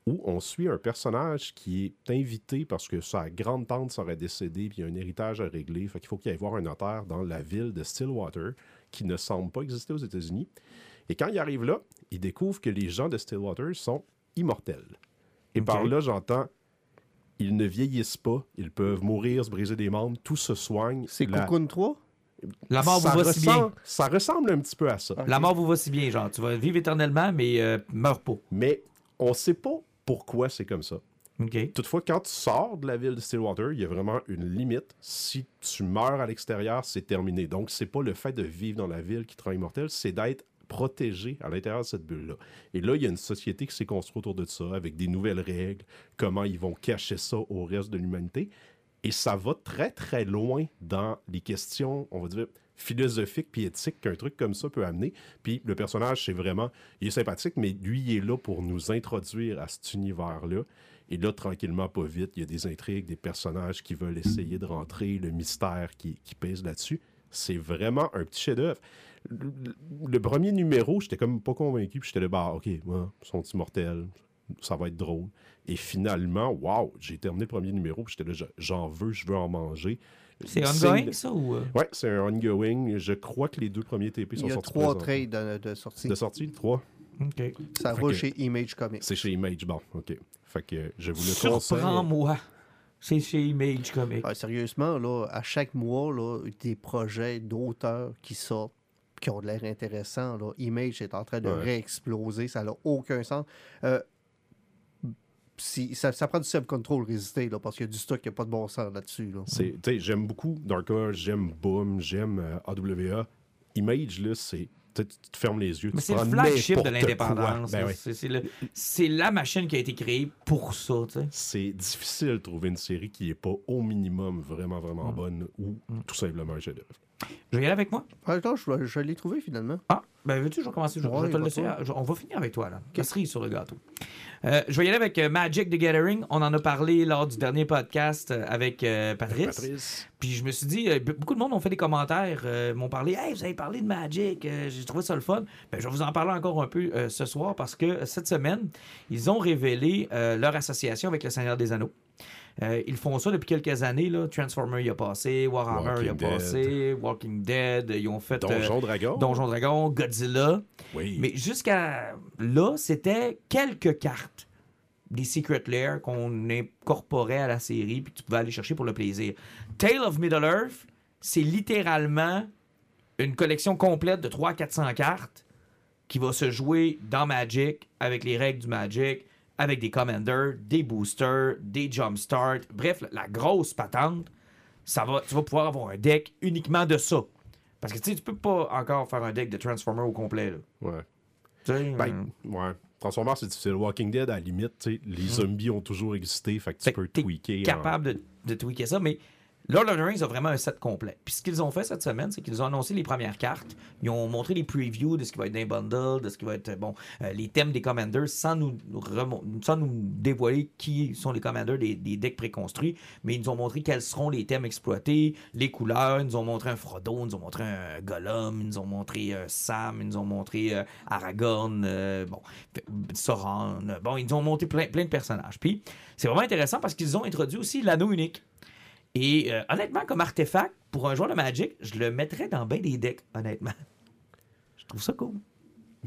où on suit un personnage qui est invité parce que sa grande tante serait décédée puis il y a un héritage à régler. Fait qu'il faut qu'il aille voir un notaire dans la ville de Stillwater, qui ne semble pas exister aux États-Unis. Et quand il arrive là, il découvre que les gens de Stillwater sont immortels. Et par là, j'entends ils ne vieillissent pas, ils peuvent mourir, se briser des membres, tout se soigne. C'est La- Cocoon 3? La mort ça vous va si bien. ressemble- Ça ressemble un petit peu à ça. La mort vous va si bien, genre. Tu vas vivre éternellement, mais euh, meurs pas. Mais on sait pas pourquoi c'est comme ça. Toutefois, quand tu sors de la ville de Stillwater, il y a vraiment une limite. Si tu meurs à l'extérieur, c'est terminé. Donc, c'est pas le fait de vivre dans la ville qui te rend immortel, c'est d'être protégé à l'intérieur de cette bulle-là. Et là, il y a une société qui s'est construite autour de ça, avec des nouvelles règles, comment ils vont cacher ça au reste de l'humanité. Et ça va très, très loin dans les questions, on va dire, philosophiques puis éthiques qu'un truc comme ça peut amener. Puis le personnage, c'est vraiment, il est sympathique, mais lui, il est là pour nous introduire à cet univers-là. Et là, tranquillement, pas vite, il y a des intrigues, des personnages qui veulent essayer de rentrer, le mystère qui, qui pèse là-dessus. C'est vraiment un petit chef-d'œuvre. Le, premier numéro, j'étais comme pas convaincu, puis j'étais là, bah, ok, ils sont immortels, ça va être drôle. Et finalement, waouh, j'ai terminé le premier numéro, puis j'étais là, je- j'en veux, je veux en manger. C'est ongoing, ça, ou... euh? Ouais, c'est un ongoing. Je crois que les deux premiers TP sont Il y a sortis. trois trades de, de sortie. De sortie, trois. OK. Ça Fait va que- chez Image Comics. C'est chez Image. Bon, OK. Fait que je vous le conseille. Surprends-moi. C'est chez Image Comics. Ouais, sérieusement, là, à chaque mois, là, des projets d'auteurs qui sortent, qui ont de l'air intéressants. Là. Image est en train de Ouais. réexploser, ça n'a aucun sens. Euh, si, ça, ça prend du self-control résister, là, parce qu'il y a du stock qui n'a pas de bon sens là-dessus. Là. C'est- tu sais, J'aime beaucoup Dark Horse, j'aime Boom, j'aime euh, AWA. Image, là, c'est. Tu te fermes les yeux. C'est le flagship de l'indépendance. Ben. C'est- la machine qui a été créée pour ça. C'est difficile de trouver une série qui est pas au minimum vraiment, vraiment bonne ou tout simplement un chef-d'œuvre. Je vais y aller avec moi. Ah, Attends, je, je l'ai trouvé finalement. Ah, ben veux-tu, je vais commencer. Je, Ouais, vais te le laisser. je- on va finir avec toi, là. La cerise sur le gâteau. Euh, je vais y aller avec euh, Magic the Gathering. On en a parlé lors du dernier podcast euh, avec euh, Patrice. Patrice. Puis je me suis dit, be- beaucoup de monde ont fait des commentaires, m'ont parlé, hey, vous avez parlé de Magic, j'ai trouvé ça le fun. Ben, je vais vous en parler encore un peu ce soir parce que cette semaine, ils ont révélé leur association avec le Seigneur des Anneaux. Euh, ils font ça depuis quelques années. Là. Transformer y a passé, Warhammer y a Dead. passé, Walking Dead, ils ont fait euh, Donjon Dragon. Donjon Dragon, Godzilla. Oui. Mais jusqu'à là, c'était quelques cartes des Secret Lair qu'on incorporait à la série puis que tu pouvais aller chercher pour le plaisir. Tale of Middle-earth, c'est littéralement une collection complète de 300-400 cartes qui va se jouer dans Magic avec les règles du Magic, avec des commanders, des boosters, des jumpstart, bref, la, grosse patente. Ça va, tu vas pouvoir avoir un deck uniquement de ça. Parce que tu sais, tu peux pas encore faire un deck de Transformer au complet. Là. Ouais. Sais, euh, Ben, ouais. Transformers, c'est difficile. Walking Dead, à la limite, les zombies ont toujours existé, fait que tu Fait peux tweaker. en- capable de, de tweaker ça, mais Lord of the Rings a vraiment un set complet. Puis ce qu'ils ont fait cette semaine, c'est qu'ils ont annoncé les premières cartes. Ils ont montré les previews de ce qui va être dans les bundles, de ce qui va être, bon, euh, les thèmes des commanders sans nous, sans nous dévoiler qui sont les commanders des, decks préconstruits. Mais ils nous ont montré quels seront les thèmes exploités, les couleurs. Ils nous ont montré un Frodo, ils nous ont montré un Gollum, ils nous ont montré euh, Sam, ils nous ont montré euh, Aragorn, bon, Sauron. bon, ils nous ont montré plein, plein de personnages. Puis c'est vraiment intéressant parce qu'ils ont introduit aussi l'anneau unique. Et euh, honnêtement, comme artefact, pour un joueur de Magic, je le mettrais dans bien des decks, honnêtement. Je trouve ça cool.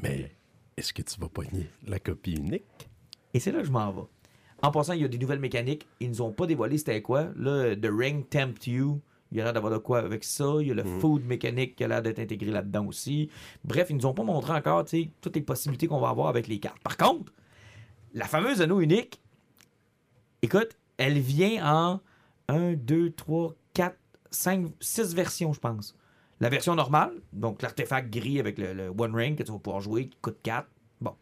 Mais est-ce que tu vas pogner la copie unique? Et c'est là que je m'en vais. En passant, il y a des nouvelles mécaniques. Ils nous ont pas dévoilé c'était quoi. Là, The Ring Tempt You. Il y a l'air d'avoir de quoi avec ça. Il y a le food mécanique qui a l'air d'être intégré là-dedans aussi. Bref, ils nous ont pas montré encore toutes les possibilités qu'on va avoir avec les cartes. Par contre, la fameuse anneau unique, écoute, elle vient en 1, 2, 3, 4, 5, 6 versions, je pense. La version normale, donc l'artefact gris avec le, le One Ring que tu vas pouvoir jouer, qui coûte 4. Bon.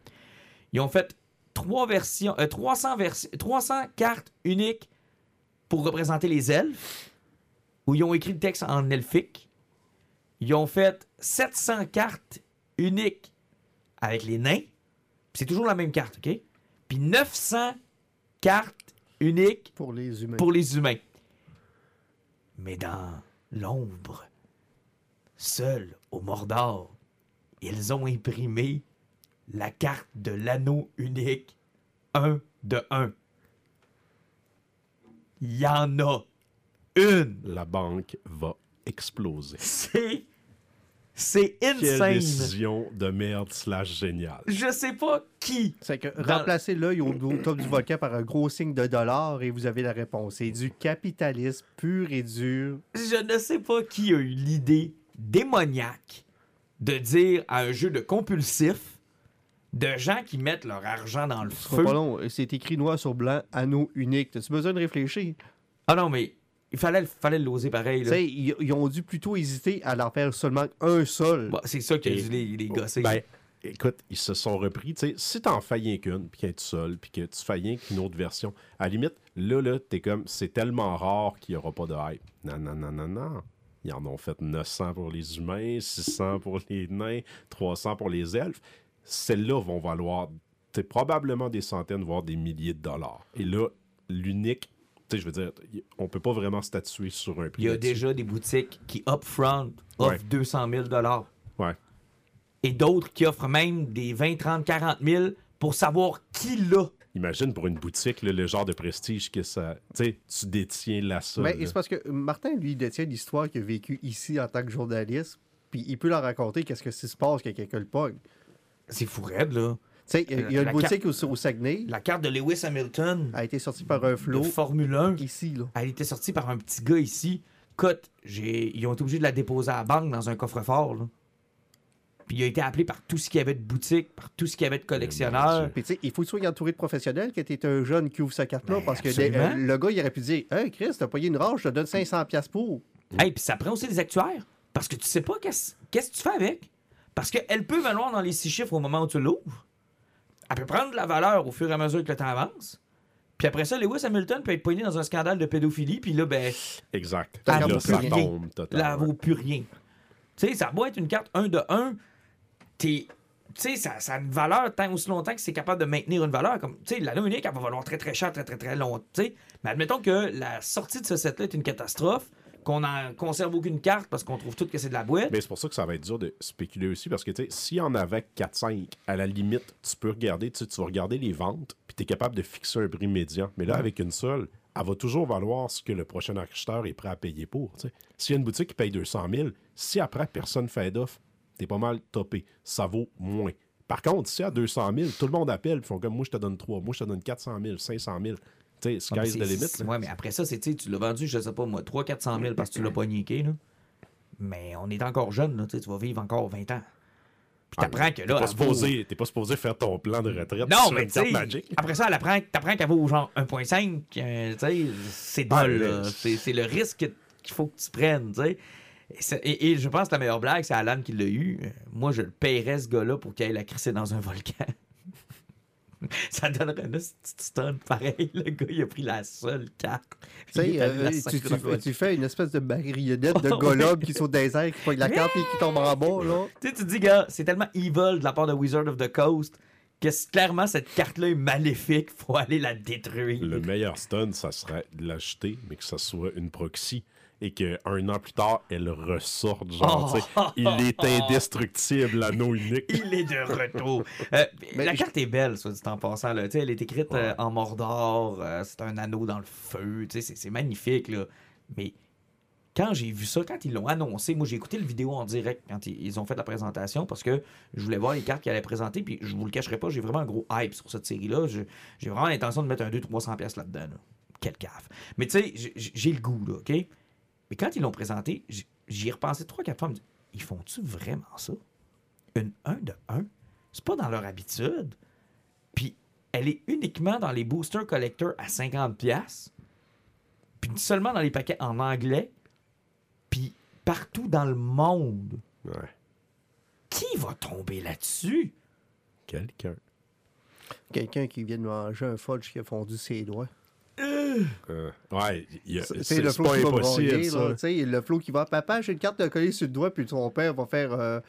Ils ont fait trois versions, euh, 300, versi- 300 cartes uniques pour représenter les elfes, où ils ont écrit le texte en elfique. Ils ont fait 700 cartes uniques avec les nains. C'est toujours la même carte, OK? Puis 900 cartes uniques Pour les humains. pour les humains. Mais dans l'ombre, seul au Mordor, ils ont imprimé la carte de l'anneau unique 1 de 1. Il y en a une. La banque va exploser. C'est. C'est Quelle insane. décision de merde slash géniale. Je sais pas qui. C'est que Dans- remplacer l'œil au, au top du volcan par un gros signe de dollar et vous avez la réponse. C'est du capitalisme pur et dur. Je ne sais pas qui a eu l'idée démoniaque de dire à un jeu de compulsif de gens qui mettent leur argent dans le feu. C'est écrit noir sur blanc, anneau unique. As-tu besoin de réfléchir? Ah non, mais il fallait, fallait l'oser pareil. Tu Là. sais, ils, ils ont dû plutôt hésiter à en faire seulement un seul. Bon, c'est ça qui a dû les, les gosser. Ben, écoute, ils se sont repris. Tu sais, si t'en fais rien qu'une, puis qu'elle est seule, puis que tu fais rien qu'une autre version, à la limite, là, là, t'es comme, c'est tellement rare qu'il n'y aura pas de hype. Non, non, non, non, non. Ils en ont fait 900 pour les humains, 600 pour les nains, 300 pour les elfes. Celles-là vont valoir probablement des centaines, voire des milliers de dollars. Et là, l'unique, tu sais, je veux dire, on peut pas vraiment statuer sur un prix. il y a déjà des boutiques qui, upfront, offrent Ouais. 200 000 Ouais. et d'autres qui offrent même des 20, 30, 40 000 pour savoir qui l'a. Imagine pour une boutique là, le genre de prestige que ça. Tu sais, tu détiens la seule. Mais c'est parce que Martin, lui, détient l'histoire qu'il a vécue ici en tant que journaliste. Puis il peut leur raconter qu'est-ce que se passe quand quelqu'un le pogne. C'est fou raide, là. Tu sais, il y a La une boutique au, au Saguenay, La carte de Lewis Hamilton a été sortie par un de flot Formule 1 ici, là. Elle était sortie par un petit gars ici. J'ai... ils ont été obligés de la déposer à la banque dans un coffre-fort. là. Puis il a été appelé par tout ce qu'il y avait de boutique, par tout ce qu'il y avait de collectionneurs. Puis tu sais, il faut que tu sois entouré de professionnels que tu es un jeune qui ouvre sa carte-là. Ben, parce que euh, le gars, il aurait pu dire Hey Chris, t'as payé une rage, je te donne 500$ piastres pour. Hey, puis ça prend aussi des actuaires. Parce que tu sais pas qu'est-ce, qu'est-ce que tu fais avec? Parce qu'elle peut valoir dans les six chiffres au moment où tu l'ouvres. Elle peut prendre de la valeur au fur et à mesure que le temps avance. Puis après ça, Lewis Hamilton peut être poigné dans un scandale de pédophilie. Puis là, ben, Exact. Elle vaut ça plus tombe là, elle totalement. vaut plus rien. Tu sais, ça beau être une carte 1 de 1, t'es. Tu sais, ça, ça a une valeur tant aussi longtemps que c'est capable de maintenir une valeur. Comme, tu sais, l'anneau unique, elle va valoir très très cher, très très très long. Tu sais, mais admettons que la sortie de ce set-là est une catastrophe, qu'on en conserve aucune carte parce qu'on trouve tout que c'est de la boîte. Mais c'est pour ça que ça va être dur de spéculer aussi, parce que, tu sais, s'il y en avait 4-5, à la limite, tu peux regarder, tu vas regarder les ventes, puis tu es capable de fixer un prix médian. Mais là, avec une seule, elle va toujours valoir ce que le prochain acheteur est prêt à payer pour. S'il y a une boutique qui paye 200 000, si après personne fait d'offre, t'es pas mal topé. Ça vaut moins. Par contre, si à 200 000, tout le monde appelle, ils font comme moi, je te donne 3, moi, je te donne 400 000, 500 000. Tu sais, sky's the c'est- limit. Ouais, mais après ça, c'est, tu l'as vendu, je sais pas moi, 300-400 000 parce que tu l'as pas niqué, là. Mais on est encore jeune, là, tu vas vivre encore 20 ans. Puis Ah, t'apprends que T'es là. pas, elle vaut- supposé, t'es pas supposé faire ton plan de retraite Non, mais tu après ça, elle apprend, t'apprends qu'elle vaut genre 1.5, euh, c'est Ah, dol, mais- là. C'est, le risque que- qu'il faut que tu prennes, tu sais. Et, c'est- et- et je pense que la meilleure blague, c'est Alan qui l'a eu. Euh, Moi, je le paierais, ce gars-là, pour qu'il aille la crisser dans un volcan. Ça donnerait une petite stun pareil. Le gars, il a pris la seule carte. Tu euh, tu, tu- fais une espèce de marionnette de golem qui saute des airs, qui pogne la carte et qui tombe en bas, là. Tu sais, tu te dis, gars, c'est tellement evil de la part de Wizard of the Coast que clairement, cette carte-là est maléfique. Faut aller la détruire. Le meilleur stun, ça serait de l'acheter, mais que ça soit une proxy. Et qu'un an plus tard, elle ressorte. Genre, tu sais, Oh. il est indestructible, l'anneau unique. Il est de retour. Euh, Mais la je- carte est belle, soit dit en passant. Là. Tu sais, Elle est écrite euh, en Mordor. euh, c'est un anneau dans le feu. tu sais, C'est c'est magnifique. Là. Mais quand j'ai vu ça, quand ils l'ont annoncé, moi j'ai écouté le vidéo en direct quand ils, ils ont fait la présentation parce que je voulais voir les cartes qu'ils allaient présenter. Puis je vous le cacherai pas, j'ai vraiment un gros hype sur cette série-là. Je- J'ai vraiment l'intention de mettre un 200-300$ pièces là-dedans. là. Quelle gaffe. Mais tu sais, j'ai- j'ai le goût, là, OK? Mais quand ils l'ont présenté, j'y ai repensé trois, quatre fois. je me dis, Ils font-tu vraiment ça? Une 1 de 1? C'est pas dans leur habitude. Puis elle est uniquement dans les booster collectors à 50$. pièces Puis seulement dans les paquets en anglais. Puis partout dans le monde. Ouais. Qui va tomber là-dessus? Quelqu'un. Quelqu'un qui vient de manger un fudge qui a fondu ses doigts. Euh, ouais, il y a- C'est le pas qui va impossible, ça. là. Le flow qui va. Papa, j'ai une carte de coller sur le doigt, puis ton père va faire. euh,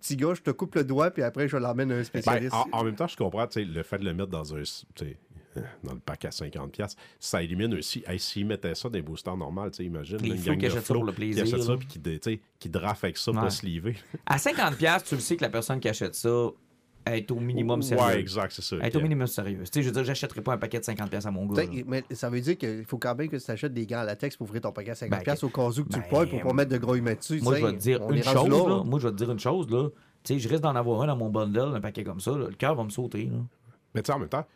Petit gars, je te coupe le doigt, puis après, je l'emmène à un Ben, spécialiste. en, en même temps, je comprends tu sais, le fait de le mettre dans un. euh, Dans le pack à 50$, ça élimine aussi. Hey, S'ils mettaient ça dans des boosters sais, imagine. Les une gang qui achètent ça pour le plaisir, Qui achètent ça puis qui, qui draft avec ça, Ouais. pas se liver. À 50$, piastres, tu le sais que la personne qui achète ça est au minimum sérieux. Ouais, exact, c'est ça. Est au minimum sérieuse. Tu sais, je veux dire, j'achèterais pas un paquet de 50$ à mon gars. Mais ça veut dire qu'il faut quand même que tu achètes des gants à latex pour ouvrir ton paquet à 50$ Ben, au cas où que tu ben, le pognes pour pas mettre de gros humains dessus. Moi, je vais te dire une chose, là. là. Moi, je vais te dire une chose, là. Tu sais, je risque d'en avoir un dans mon bundle, un paquet comme ça, là. Le cœur va me sauter, là. Mais tu sais, en même temps,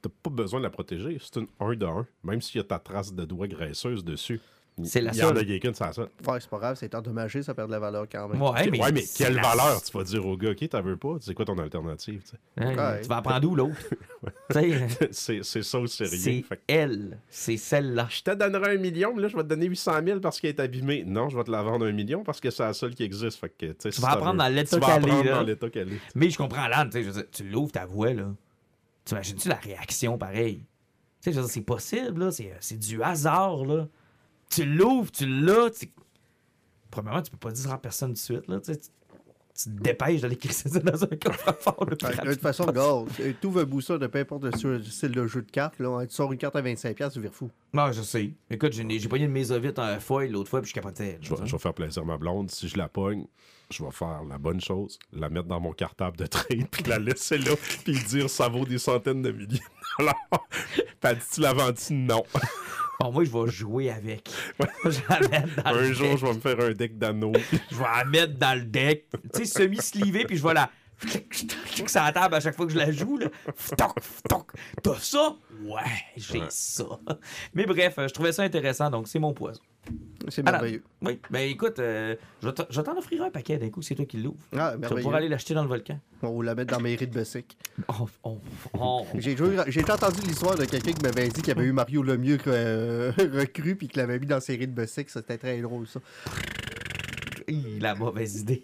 t'as pas besoin de la protéger. C'est une 1 de 1. Même s'il y a ta trace de doigt graisseuse dessus. C'est la Il y en seule. a quelqu'un, c'est la seule. Ouais, c'est pas grave, c'est endommagé, ça perd de la valeur quand même. Ouais, mais, ouais, mais c'est quelle la- valeur tu vas dire au gars, ok, t'en veux pas? C'est quoi ton alternative? tu sais? Ouais. Tu vas apprendre où, l'autre? sais, c'est c'est ça ou c'est rien. c'est Fait elle. C'est celle-là. je te donnerai un million, mais là, je vais te donner 800 000 parce qu'elle est abîmée. Non, je vais te la vendre un million parce que c'est la seule qui existe. Fait que, tu si vas apprendre dans l'état Tu vas qu'elle est, apprendre là. dans l'état qu'elle est. Mais je comprends Alan, tu sais, l'ouvres ta voix, là. T'imagines-tu la réaction pareil? Tu sais, je veux dire, c'est possible, là. C'est, c'est du hasard, là. Tu l'ouvres, tu l'as. tu- Premièrement, tu peux pas dire à personne tout de suite, là. Tu, sais, tu, te dépêches d'aller crisser ça dans un coffre-fort. De toute façon, regarde, tu ouvres un booster de peu importe le sur- style de jeu de cartes, là, tu sors une carte à 25$, piastres, tu vires fou. Non, je sais. Écoute, j'ai, j'ai pogné une mésovite en foil l'autre fois, puis je capotais. Je vais, je vais faire plaisir à ma blonde. Si je la pogne, je vais faire la bonne chose, la mettre dans mon cartable de trade, puis la laisser là, puis dire ça vaut des centaines de milliers de dollars. Puis elle dit tu la vends-tu? Non. Bon, moi, je vais jouer avec. je dans un le jour, deck. je vais me faire un deck d'anneaux. Je vais la mettre dans le deck. Tu sais, semi-slivée, puis je vais la. sur la table à chaque fois que je la joue. Là. T'as ça? Ouais, j'ai ça. Mais bref, euh, je trouvais ça intéressant, donc c'est mon poison. C'est Alors, merveilleux. oui, ben écoute, euh, je vais t'en- je offrir un paquet d'un coup, c'est toi qui l'ouvres. Ah, Tu vas pouvoir aller l'acheter dans le volcan. On va la mettre dans mes rides de Bessic. Oh, oh, oh. J'ai entendu l'histoire de quelqu'un qui m'avait dit qu'il avait eu Mario Lemieux euh, recru puis qu'il l'avait mis dans ses rides de Bessic. C'était très drôle, ça. La mauvaise idée.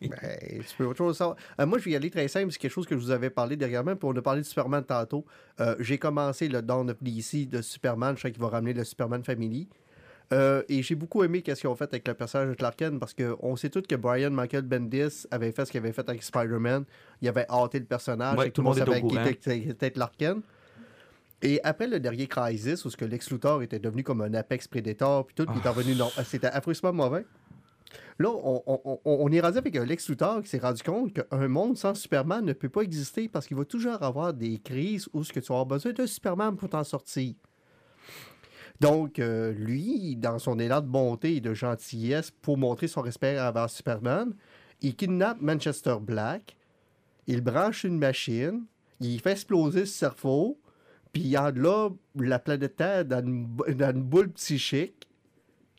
Ben, tu peux autre chose. Euh, moi, je vais y aller très simple. C'est quelque chose que je vous avais parlé dernièrement. Puis on a parlé de Superman tantôt. Euh, J'ai commencé le Dawn of DC de Superman. Je sais qu'il va ramener le Superman Family. Euh, et j'ai beaucoup aimé ce qu'ils ont fait avec le personnage de Clark Kent parce qu'on sait tous que Brian Michael Bendis avait fait ce qu'il avait fait avec Spider-Man. Il avait hâté le personnage Ouais, et tout le monde savait qu'il courant. était, Clark Kent. Et après le dernier Crisis, où ce que Lex Luthor était devenu comme un Apex Predator, puis tout, puis il est revenu, non, c'était affreusement mauvais. Là, on, on- on- est rendu avec Lex Luthor qui s'est rendu compte qu'un monde sans Superman ne peut pas exister parce qu'il va toujours avoir des crises où ce que tu vas besoin de Superman pour t'en sortir. Donc, euh, lui, dans son élan de bonté et de gentillesse pour montrer son respect envers Superman, il kidnappe Manchester Black, il branche une machine, il fait exploser le cerveau, puis il y a là la planète Terre dans une, dans une boule psychique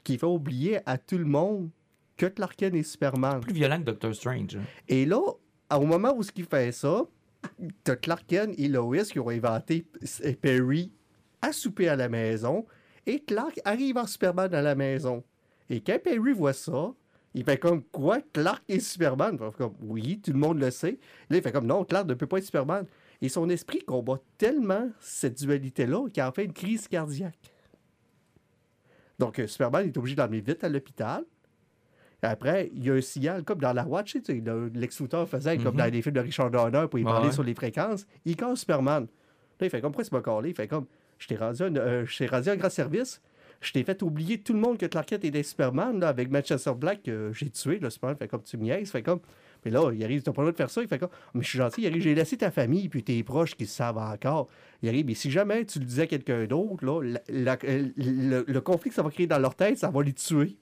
qui fait oublier à tout le monde que Clark Kent est Superman. Plus violent que Doctor Strange. hein. Et là, au moment où ce qu'il fait ça, t'as Clark Kent et Lois qui ont inventé P- Perry à souper à la maison. Et Clark arrive en Superman à la maison. Et quand Perry voit ça, il fait comme quoi Clark est Superman? Il fait comme oui, tout le monde le sait. Là, il fait comme non, Clark ne peut pas être Superman. Et son esprit combat tellement cette dualité-là qu'il en fait une crise cardiaque. Donc, euh, Superman est obligé d'emmener vite à l'hôpital. Après, il y a un signal, comme dans la Watch, tu sais, le- Lex Luthor faisait comme Mhm. dans les films de Richard Donner pour y parler ouais. sur les fréquences. Il casse Superman. Là, il fait comme, pourquoi c'est pas calé? Il fait comme, je t'ai rendu, un, euh, je t'ai rendu un grand service. Je t'ai fait oublier tout le monde que Clark Kent était Superman, là, avec Manchester Black, que j'ai tué, là, Superman. Fait comme, tu me niaises. Fait comme, mais là, il arrive, t'as pas le droit de faire ça. Il fait comme, mais je suis gentil. Il arrive, j'ai laissé ta famille, puis tes proches qui le savent encore. Il arrive, mais si jamais tu le disais à quelqu'un d'autre, là, la- la- le, le conflit que ça va créer dans leur tête, ça va les tuer.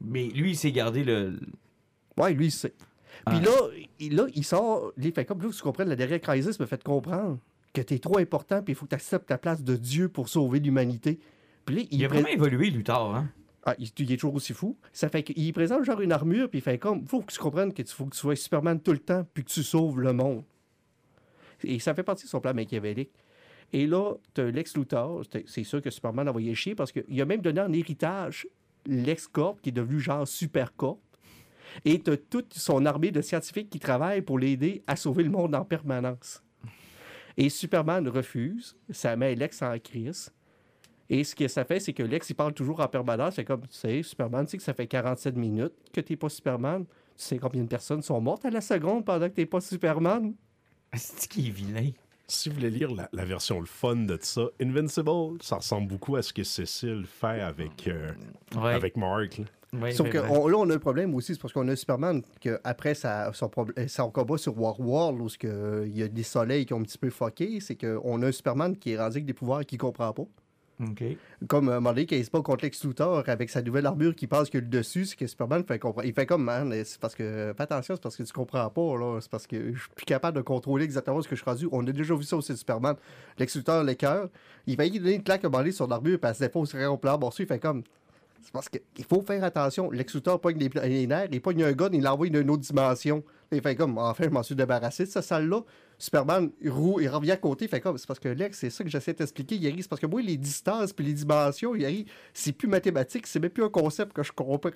Mais lui, il s'est gardé le. Ouais, lui, il sait. Puis Ah. là, il, là, il sort, il fait comme, là, tu comprennes, la dernière crisis me fait comprendre que t'es trop important, puis il faut que tu acceptes ta place de Dieu pour sauver l'humanité. Puis là, Il a pré- vraiment évolué, Luthor. Hein? Ah, il, il est toujours aussi fou. Ça fait qu'il présente genre une armure, puis il fait comme, faut que tu comprennes que tu faut que tu sois Superman tout le temps, puis que tu sauves le monde. Et ça fait partie de son plan machiavélique. Et là, tu as Lex Luthor, c'est- c'est sûr que Superman a envoyé chier parce qu'il a même donné en héritage Lex Corp, qui est devenu genre Super Corp. Et tu as toute son armée de scientifiques qui travaillent pour l'aider à sauver le monde en permanence. Et Superman refuse, ça met Lex en crise. Et ce que ça fait, c'est que Lex, il parle toujours en permanence. C'est comme, tu sais, Superman, tu sais que ça fait 47 minutes que t'es pas Superman. Tu sais combien de personnes sont mortes à la seconde pendant que t'es pas Superman? C'est qui est vilain? Si vous voulez lire la, la version le fun de ça, Invincible, ça ressemble beaucoup à ce que Cécile fait avec, euh, Ouais. avec Mark. là. Sauf que on- là, on a le problème aussi, c'est parce qu'on a Superman que après sa- son, combat sur War World, où ce que il y a des soleils qui ont un petit peu fucké, c'est qu'on a un Superman qui est rendu avec des pouvoirs qu'il comprend pas. Comme un moment donné, il se bat contre Lex avec sa nouvelle armure qui passe que le dessus, c'est que Superman fait comprendre. Il fait comme, man, c'est parce que, fais attention, c'est parce que tu comprends pas, là. C'est parce que je suis plus capable de contrôler exactement ce que je suis rendu. On a déjà vu ça aussi de Superman. Lex Luthor, le cœur, il va lui donner une claque à un sur l'armure, puis elle se défausse au plan bon, il fait comme. C'est parce qu'il faut faire attention. Lex Luthor pogne les, nerfs, il pogne un gun, il l'envoie dans une autre dimension. Il fait comme, enfin, je m'en suis débarrassé de cette salle-là. Superman, il, roule, il revient à côté, il fait comme, c'est parce que Lex, c'est ça que j'essaie de t'expliquer. Il arrive, c'est parce que moi, les distances puis les dimensions, arrive, c'est plus mathématique, c'est même plus un concept que je comprends.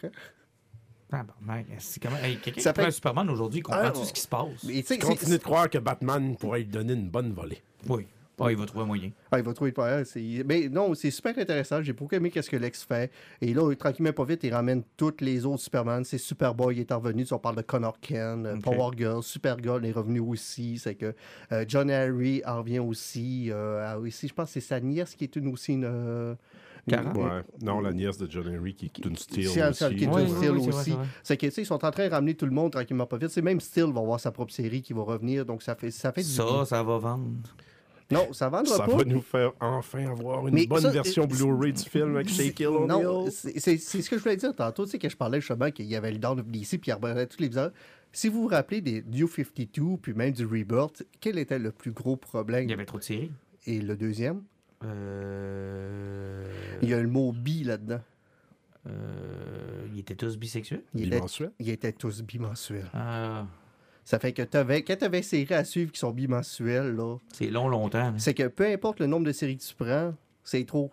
Tabarnak, c'est comment... Hey, quelqu'un Ça qui prend fait- un Superman aujourd'hui, comprend Ah, tout ce qui se passe? Mais tu sais, Continue de croire que Batman pourrait lui donner une bonne volée. Oui. Ah, il va trouver un moyen. Ah, il va trouver le père. c'est- Mais non, c'est super intéressant. J'ai beaucoup aimé qu'est-ce que Lex fait. Et là, tranquillement, pas vite, il ramène tous les autres Superman. C'est Superboy, il est revenu. On parle de Connor Ken, euh. Power Girl, Supergirl est revenu aussi. C'est que euh, John Harry en revient aussi. euh, ah, aussi. Je pense que c'est sa nièce qui est une aussi une. euh, Ouais. Non, la nièce de John Henry qui est une steel aussi. qui est Ouais, un ouais, Steel ouais, aussi. c'est que, tu sais, ils sont en train de ramener tout le monde tranquillement pas vite. C'est même Steel va avoir sa propre série qui va revenir. Donc, ça fait, ça fait du Ça, ça va vendre. Non, ça vendra Ça pas. va nous faire enfin avoir une Mais bonne ça, version Blu-ray du film avec Shaquille Non, O'Neal. c'est c'est- ce que je voulais dire tantôt. Tu sais, que je parlais justement qu'il y avait le Dawn of DC, puis il revenait tous les épisodes. Si vous vous rappelez des New 52, puis même du Rebirth, quel était le plus gros problème? Il y avait trop de séries. Et le deuxième? Euh... Il y a le mot bi là-dedans. euh, Ils étaient tous bisexuels? Il était, Bimensuel. il était tous bimensuels. Ah, Ça fait que t'avais, quand tu avais séries à suivre qui sont bimensuelles, là, c'est long, longtemps. c'est que peu importe le nombre de séries que tu prends, c'est trop.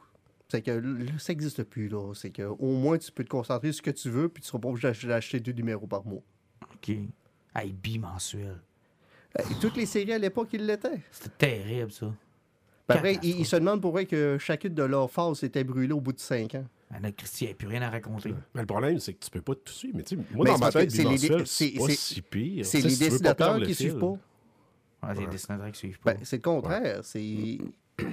C'est que là, ça n'existe plus, là. C'est que au moins tu peux te concentrer sur ce que tu veux, puis tu seras pas obligé d'ach- d'acheter deux numéros par mois. OK. Hey, bimensuel. Euh, Toutes les séries à l'époque, ils l'étaient. C'était terrible, ça. Ben après, ils se demandent pourquoi que chacune de leurs phases était brûlée au bout de cinq ans. Notre n'y a plus rien à raconter. Mais le problème, c'est que tu peux pas tout suivre. Mais tu sais, moi, Mais dans c'est ma tête, c'est les- bimensuel, c'est- pas si pire. Les pas dessinateurs qui fil. suivent pas. Ah, c'est Ouais. les dessinateurs qui suivent pas. Ben, c'est le contraire. C'est.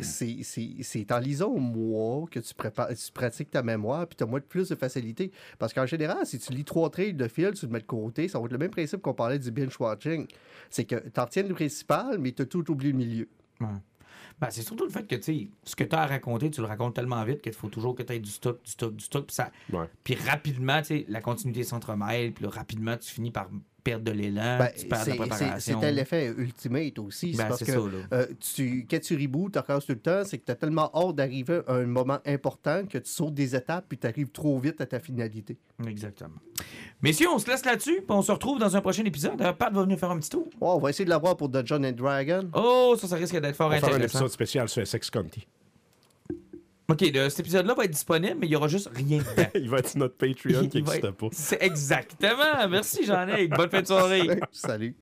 C'est- C'est c'est en lisant au mois que tu, prépares, tu pratiques ta mémoire puis tu as moins de plus de facilité. Parce qu'en général, si tu lis trois trails de fil, tu le mets de côté, ça va être le même principe qu'on parlait du binge-watching. C'est que tu retiens le principal, mais tu as tout oublié le milieu. Ouais. Ben, c'est surtout le fait que, tu sais, ce que tu as à raconter, tu le racontes tellement vite qu'il faut toujours que tu aies du stock, du stock, du stock. Puis, ça... Ouais. puis rapidement, tu sais, la continuité s'entremêle. Puis rapidement, tu finis par perdre de l'élan. Ben, tu perds de la préparation. C'était l'effet ultimate aussi. C'est Ben, parce que ça, euh, tu, quand tu reboots, tu recommences tout le temps, c'est que tu as tellement hâte d'arriver à un moment important que tu sautes des étapes puis tu arrives trop vite à ta finalité. Exactement. Messieurs, on se laisse là-dessus. Puis on se retrouve dans un prochain épisode. Euh, Pat va venir faire un petit tour. Ouais, on va essayer de l'avoir pour Dungeon and Dragon. Oh, ça, ça risque d'être fort On va faire un intéressant. épisode spécial sur Sex Conti. OK, le- cet épisode-là va être disponible, mais il y aura juste rien dedans. Il va être sur notre Patreon qui n'existe être- pas. C'est exactement. Merci, Jean-Nic. Bonne fin de soirée. Salut.